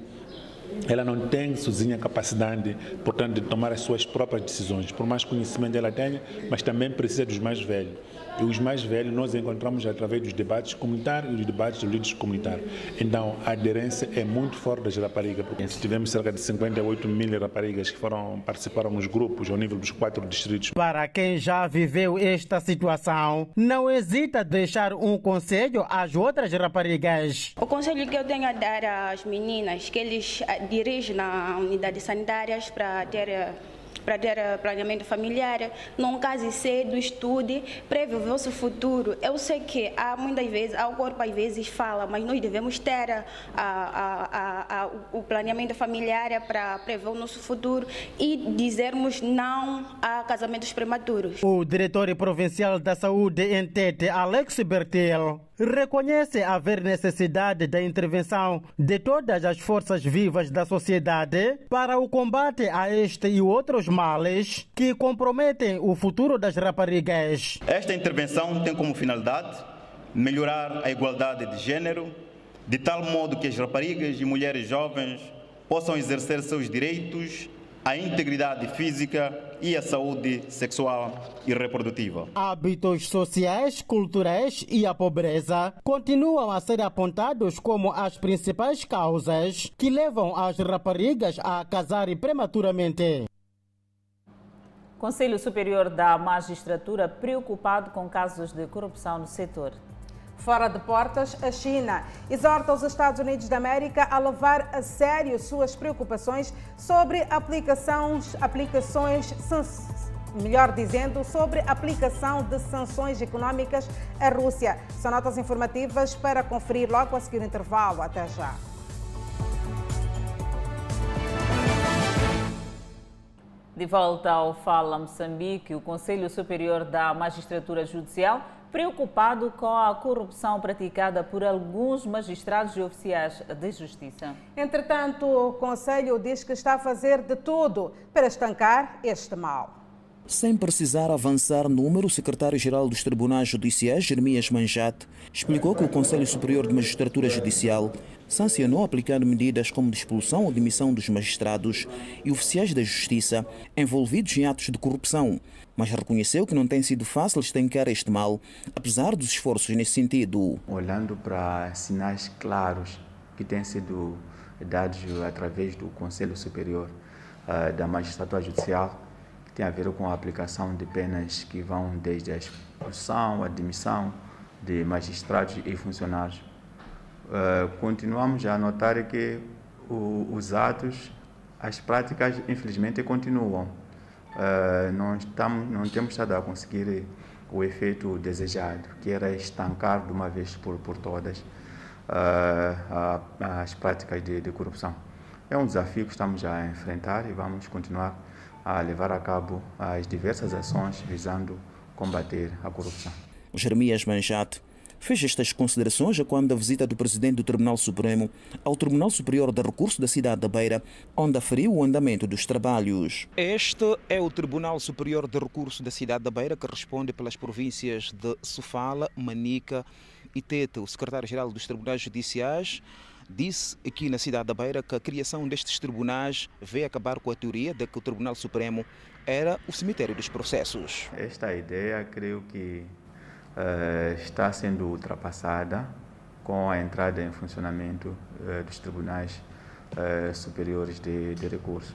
S51: ela não tem sozinha capacidade, portanto, de tomar as suas próprias decisões, por mais conhecimento ela tenha, mas também precisa dos mais velhos. E os mais velhos nós encontramos através dos debates comunitários e dos debates dos líderes comunitários. Então, a aderência é muito forte das raparigas. Tivemos cerca de 58 mil raparigas que foram participaram nos grupos ao nível dos quatro distritos.
S50: Para quem já viveu esta situação, não hesita deixar um conselho às outras raparigas.
S52: O conselho que eu tenho a dar às meninas, que eles dirigem na unidade sanitárias para ter para ter planeamento familiar, não case cedo, estude, preve o vosso futuro. Eu sei que há muitas vezes, o corpo às vezes fala, mas nós devemos ter a, a, a, o planeamento familiar para prever o nosso futuro e dizermos não a casamentos prematuros.
S50: O diretor provincial da saúde em Tete, Alex Bertel, reconhece haver necessidade da intervenção de todas as forças vivas da sociedade para o combate a este e outros males que comprometem o futuro das raparigas.
S53: Esta intervenção tem como finalidade melhorar a igualdade de gênero, de tal modo que as raparigas e mulheres jovens possam exercer seus direitos à integridade física e a saúde sexual e reprodutiva.
S50: Hábitos sociais, culturais e a pobreza continuam a ser apontados como as principais causas que levam as raparigas a casarem prematuramente.
S1: Conselho Superior da Magistratura preocupado com casos de corrupção no setor.
S2: Fora de portas, a China exorta os Estados Unidos da América a levar a sério suas preocupações sobre aplicações, aplicações melhor dizendo, sobre aplicação de sanções econômicas à Rússia. São notas informativas para conferir logo a seguir o intervalo. Até já.
S1: De volta ao Fala Moçambique, o Conselho Superior da Magistratura Judicial preocupado com a corrupção praticada por alguns magistrados e oficiais de justiça.
S2: Entretanto, o Conselho diz que está a fazer de tudo para estancar este mal.
S37: Sem precisar avançar número, o secretário-geral dos Tribunais Judiciais, Jeremias Manjate, explicou que o Conselho Superior de Magistratura Judicial sancionou aplicando medidas como expulsão ou demissão dos magistrados e oficiais da Justiça envolvidos em atos de corrupção, mas reconheceu que não tem sido fácil estancar este mal, apesar dos esforços nesse sentido.
S54: Olhando para sinais claros que têm sido dados através do Conselho Superior uh, da Magistratura Judicial, que tem a ver com a aplicação de penas que vão desde a expulsão, a demissão de magistrados e funcionários uh, continuamos a notar que o, os atos, as práticas, infelizmente, continuam. Uh, não, estamos, não temos estado a conseguir o efeito desejado, que era estancar de uma vez por, por todas uh, a, as práticas de, de corrupção. É um desafio que estamos a enfrentar e vamos continuar a levar a cabo as diversas ações visando combater a corrupção.
S37: Jeremias Manjate fez estas considerações quando a visita do presidente do Tribunal Supremo ao Tribunal Superior de Recurso da cidade da Beira, onde aferiu o andamento dos trabalhos.
S55: Este é o Tribunal Superior de Recurso da cidade da Beira, que responde pelas províncias de Sofala, Manica e Tete. O secretário-geral dos Tribunais Judiciais disse aqui na cidade da Beira que a criação destes tribunais veio acabar com a teoria de que o Tribunal Supremo era o cemitério dos processos.
S54: Esta ideia, creio que uh, está sendo ultrapassada com a entrada em funcionamento uh, dos tribunais uh, superiores de, de recurso.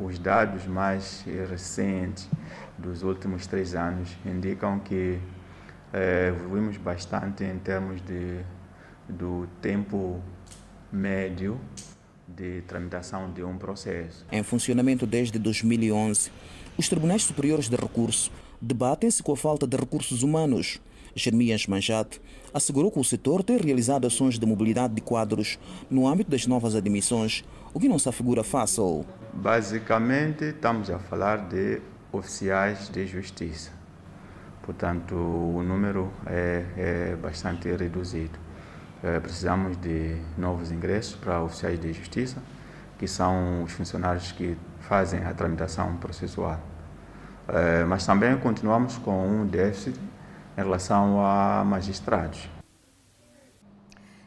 S54: os dados mais recentes dos últimos três anos indicam que evoluímos bastante em termos de, do tempo médio de tramitação de um processo.
S37: Em funcionamento desde 2011, os tribunais superiores de recurso debatem-se com a falta de recursos humanos. Jeremias Manjate assegurou que o setor tem realizado ações de mobilidade de quadros no âmbito das novas admissões, o que não se afigura fácil.
S54: Basicamente, estamos a falar de oficiais de justiça. Portanto, o número é, é bastante reduzido. É, precisamos de novos ingressos para oficiais de justiça, que são os funcionários que fazem a tramitação processual. É, mas também continuamos com um déficit em relação a magistrados.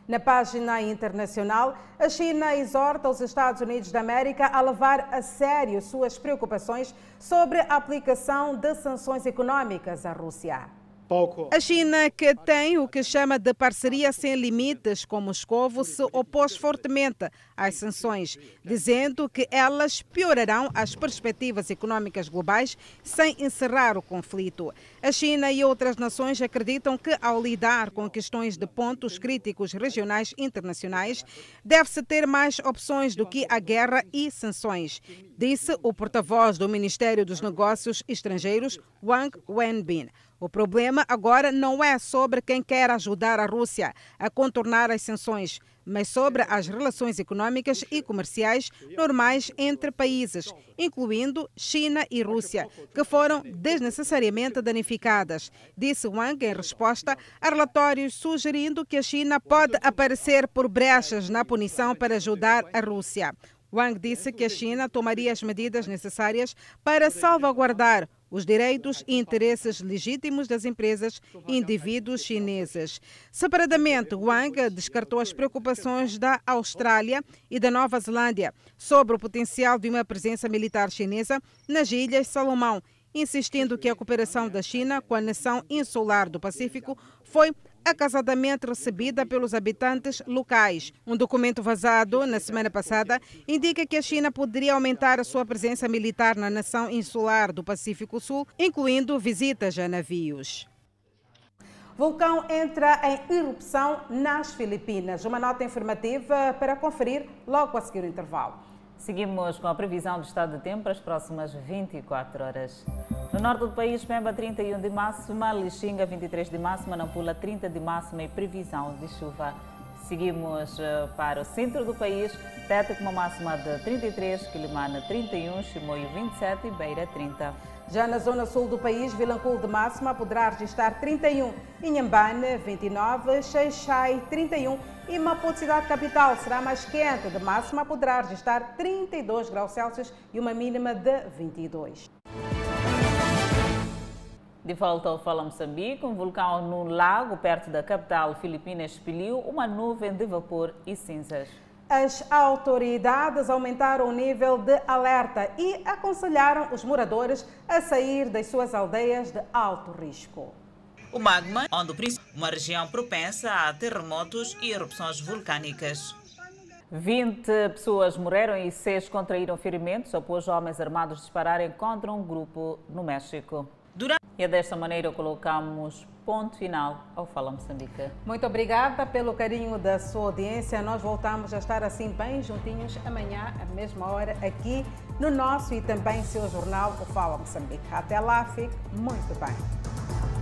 S2: Na página internacional, a China exorta os Estados Unidos da América a levar a sério suas preocupações sobre a aplicação de sanções econômicas à Rússia. A China, que tem o que chama de parceria sem limites com Moscou, se opôs fortemente às sanções, dizendo que elas piorarão as perspectivas econômicas globais sem encerrar o conflito. A China e outras nações acreditam que, ao lidar com questões de pontos críticos regionais internacionais, deve-se ter mais opções do que a guerra e sanções, disse o porta-voz do Ministério dos Negócios Estrangeiros, Wang Wenbin. O problema agora não é sobre quem quer ajudar a Rússia a contornar as sanções, mas sobre as relações econômicas e comerciais normais entre países, incluindo China e Rússia, que foram desnecessariamente danificadas, disse Wang em resposta a relatórios sugerindo que a China pode aparecer por brechas na punição para ajudar a Rússia. Wang disse que a China tomaria as medidas necessárias para salvaguardar os direitos e interesses legítimos das empresas e indivíduos chineses. Separadamente, Wang descartou as preocupações da Austrália e da Nova Zelândia sobre o potencial de uma presença militar chinesa nas Ilhas Salomão, insistindo que a cooperação da China com a nação insular do Pacífico foi acasadamente recebida pelos habitantes locais. Um documento vazado na semana passada indica que a China poderia aumentar a sua presença militar na nação insular do Pacífico Sul, incluindo visitas a navios. Vulcão entra em erupção nas Filipinas. Uma nota informativa para conferir logo a seguir o intervalo.
S1: Seguimos com a previsão do estado de tempo para as próximas 24 horas. No norte do país, Pemba 31 de máxima, Lixinga 23 de máxima, Nampula 30 de máxima e previsão de chuva. Seguimos eh, para o centro do país, Tete com uma máxima de 33, Quilimana 31, Chimoio 27 e Beira 30.
S2: Já na zona sul do país, Vilanculo de máxima poderá registrar 31, Inhambane 29, Xeixai 31 e Maputo, cidade capital, será mais quente, de máxima poderá registrar 32 graus Celsius e uma mínima de 22.
S1: De volta ao Fala Moçambique, um vulcão no lago perto da capital filipina expeliu uma nuvem de vapor e cinzas.
S2: As autoridades aumentaram o nível de alerta e aconselharam os moradores a sair das suas aldeias de alto risco.
S1: O magma, onde uma região propensa a terremotos e erupções vulcânicas. 20 pessoas morreram e 6 contraíram ferimentos após homens armados dispararem contra um grupo no México. Durante... E desta maneira colocamos ponto final ao Fala Moçambique.
S2: Muito obrigada pelo carinho da sua audiência. Nós voltamos a estar assim bem juntinhos amanhã, à mesma hora, aqui no nosso e também seu jornal, o Fala Moçambique. Até lá, fique muito bem.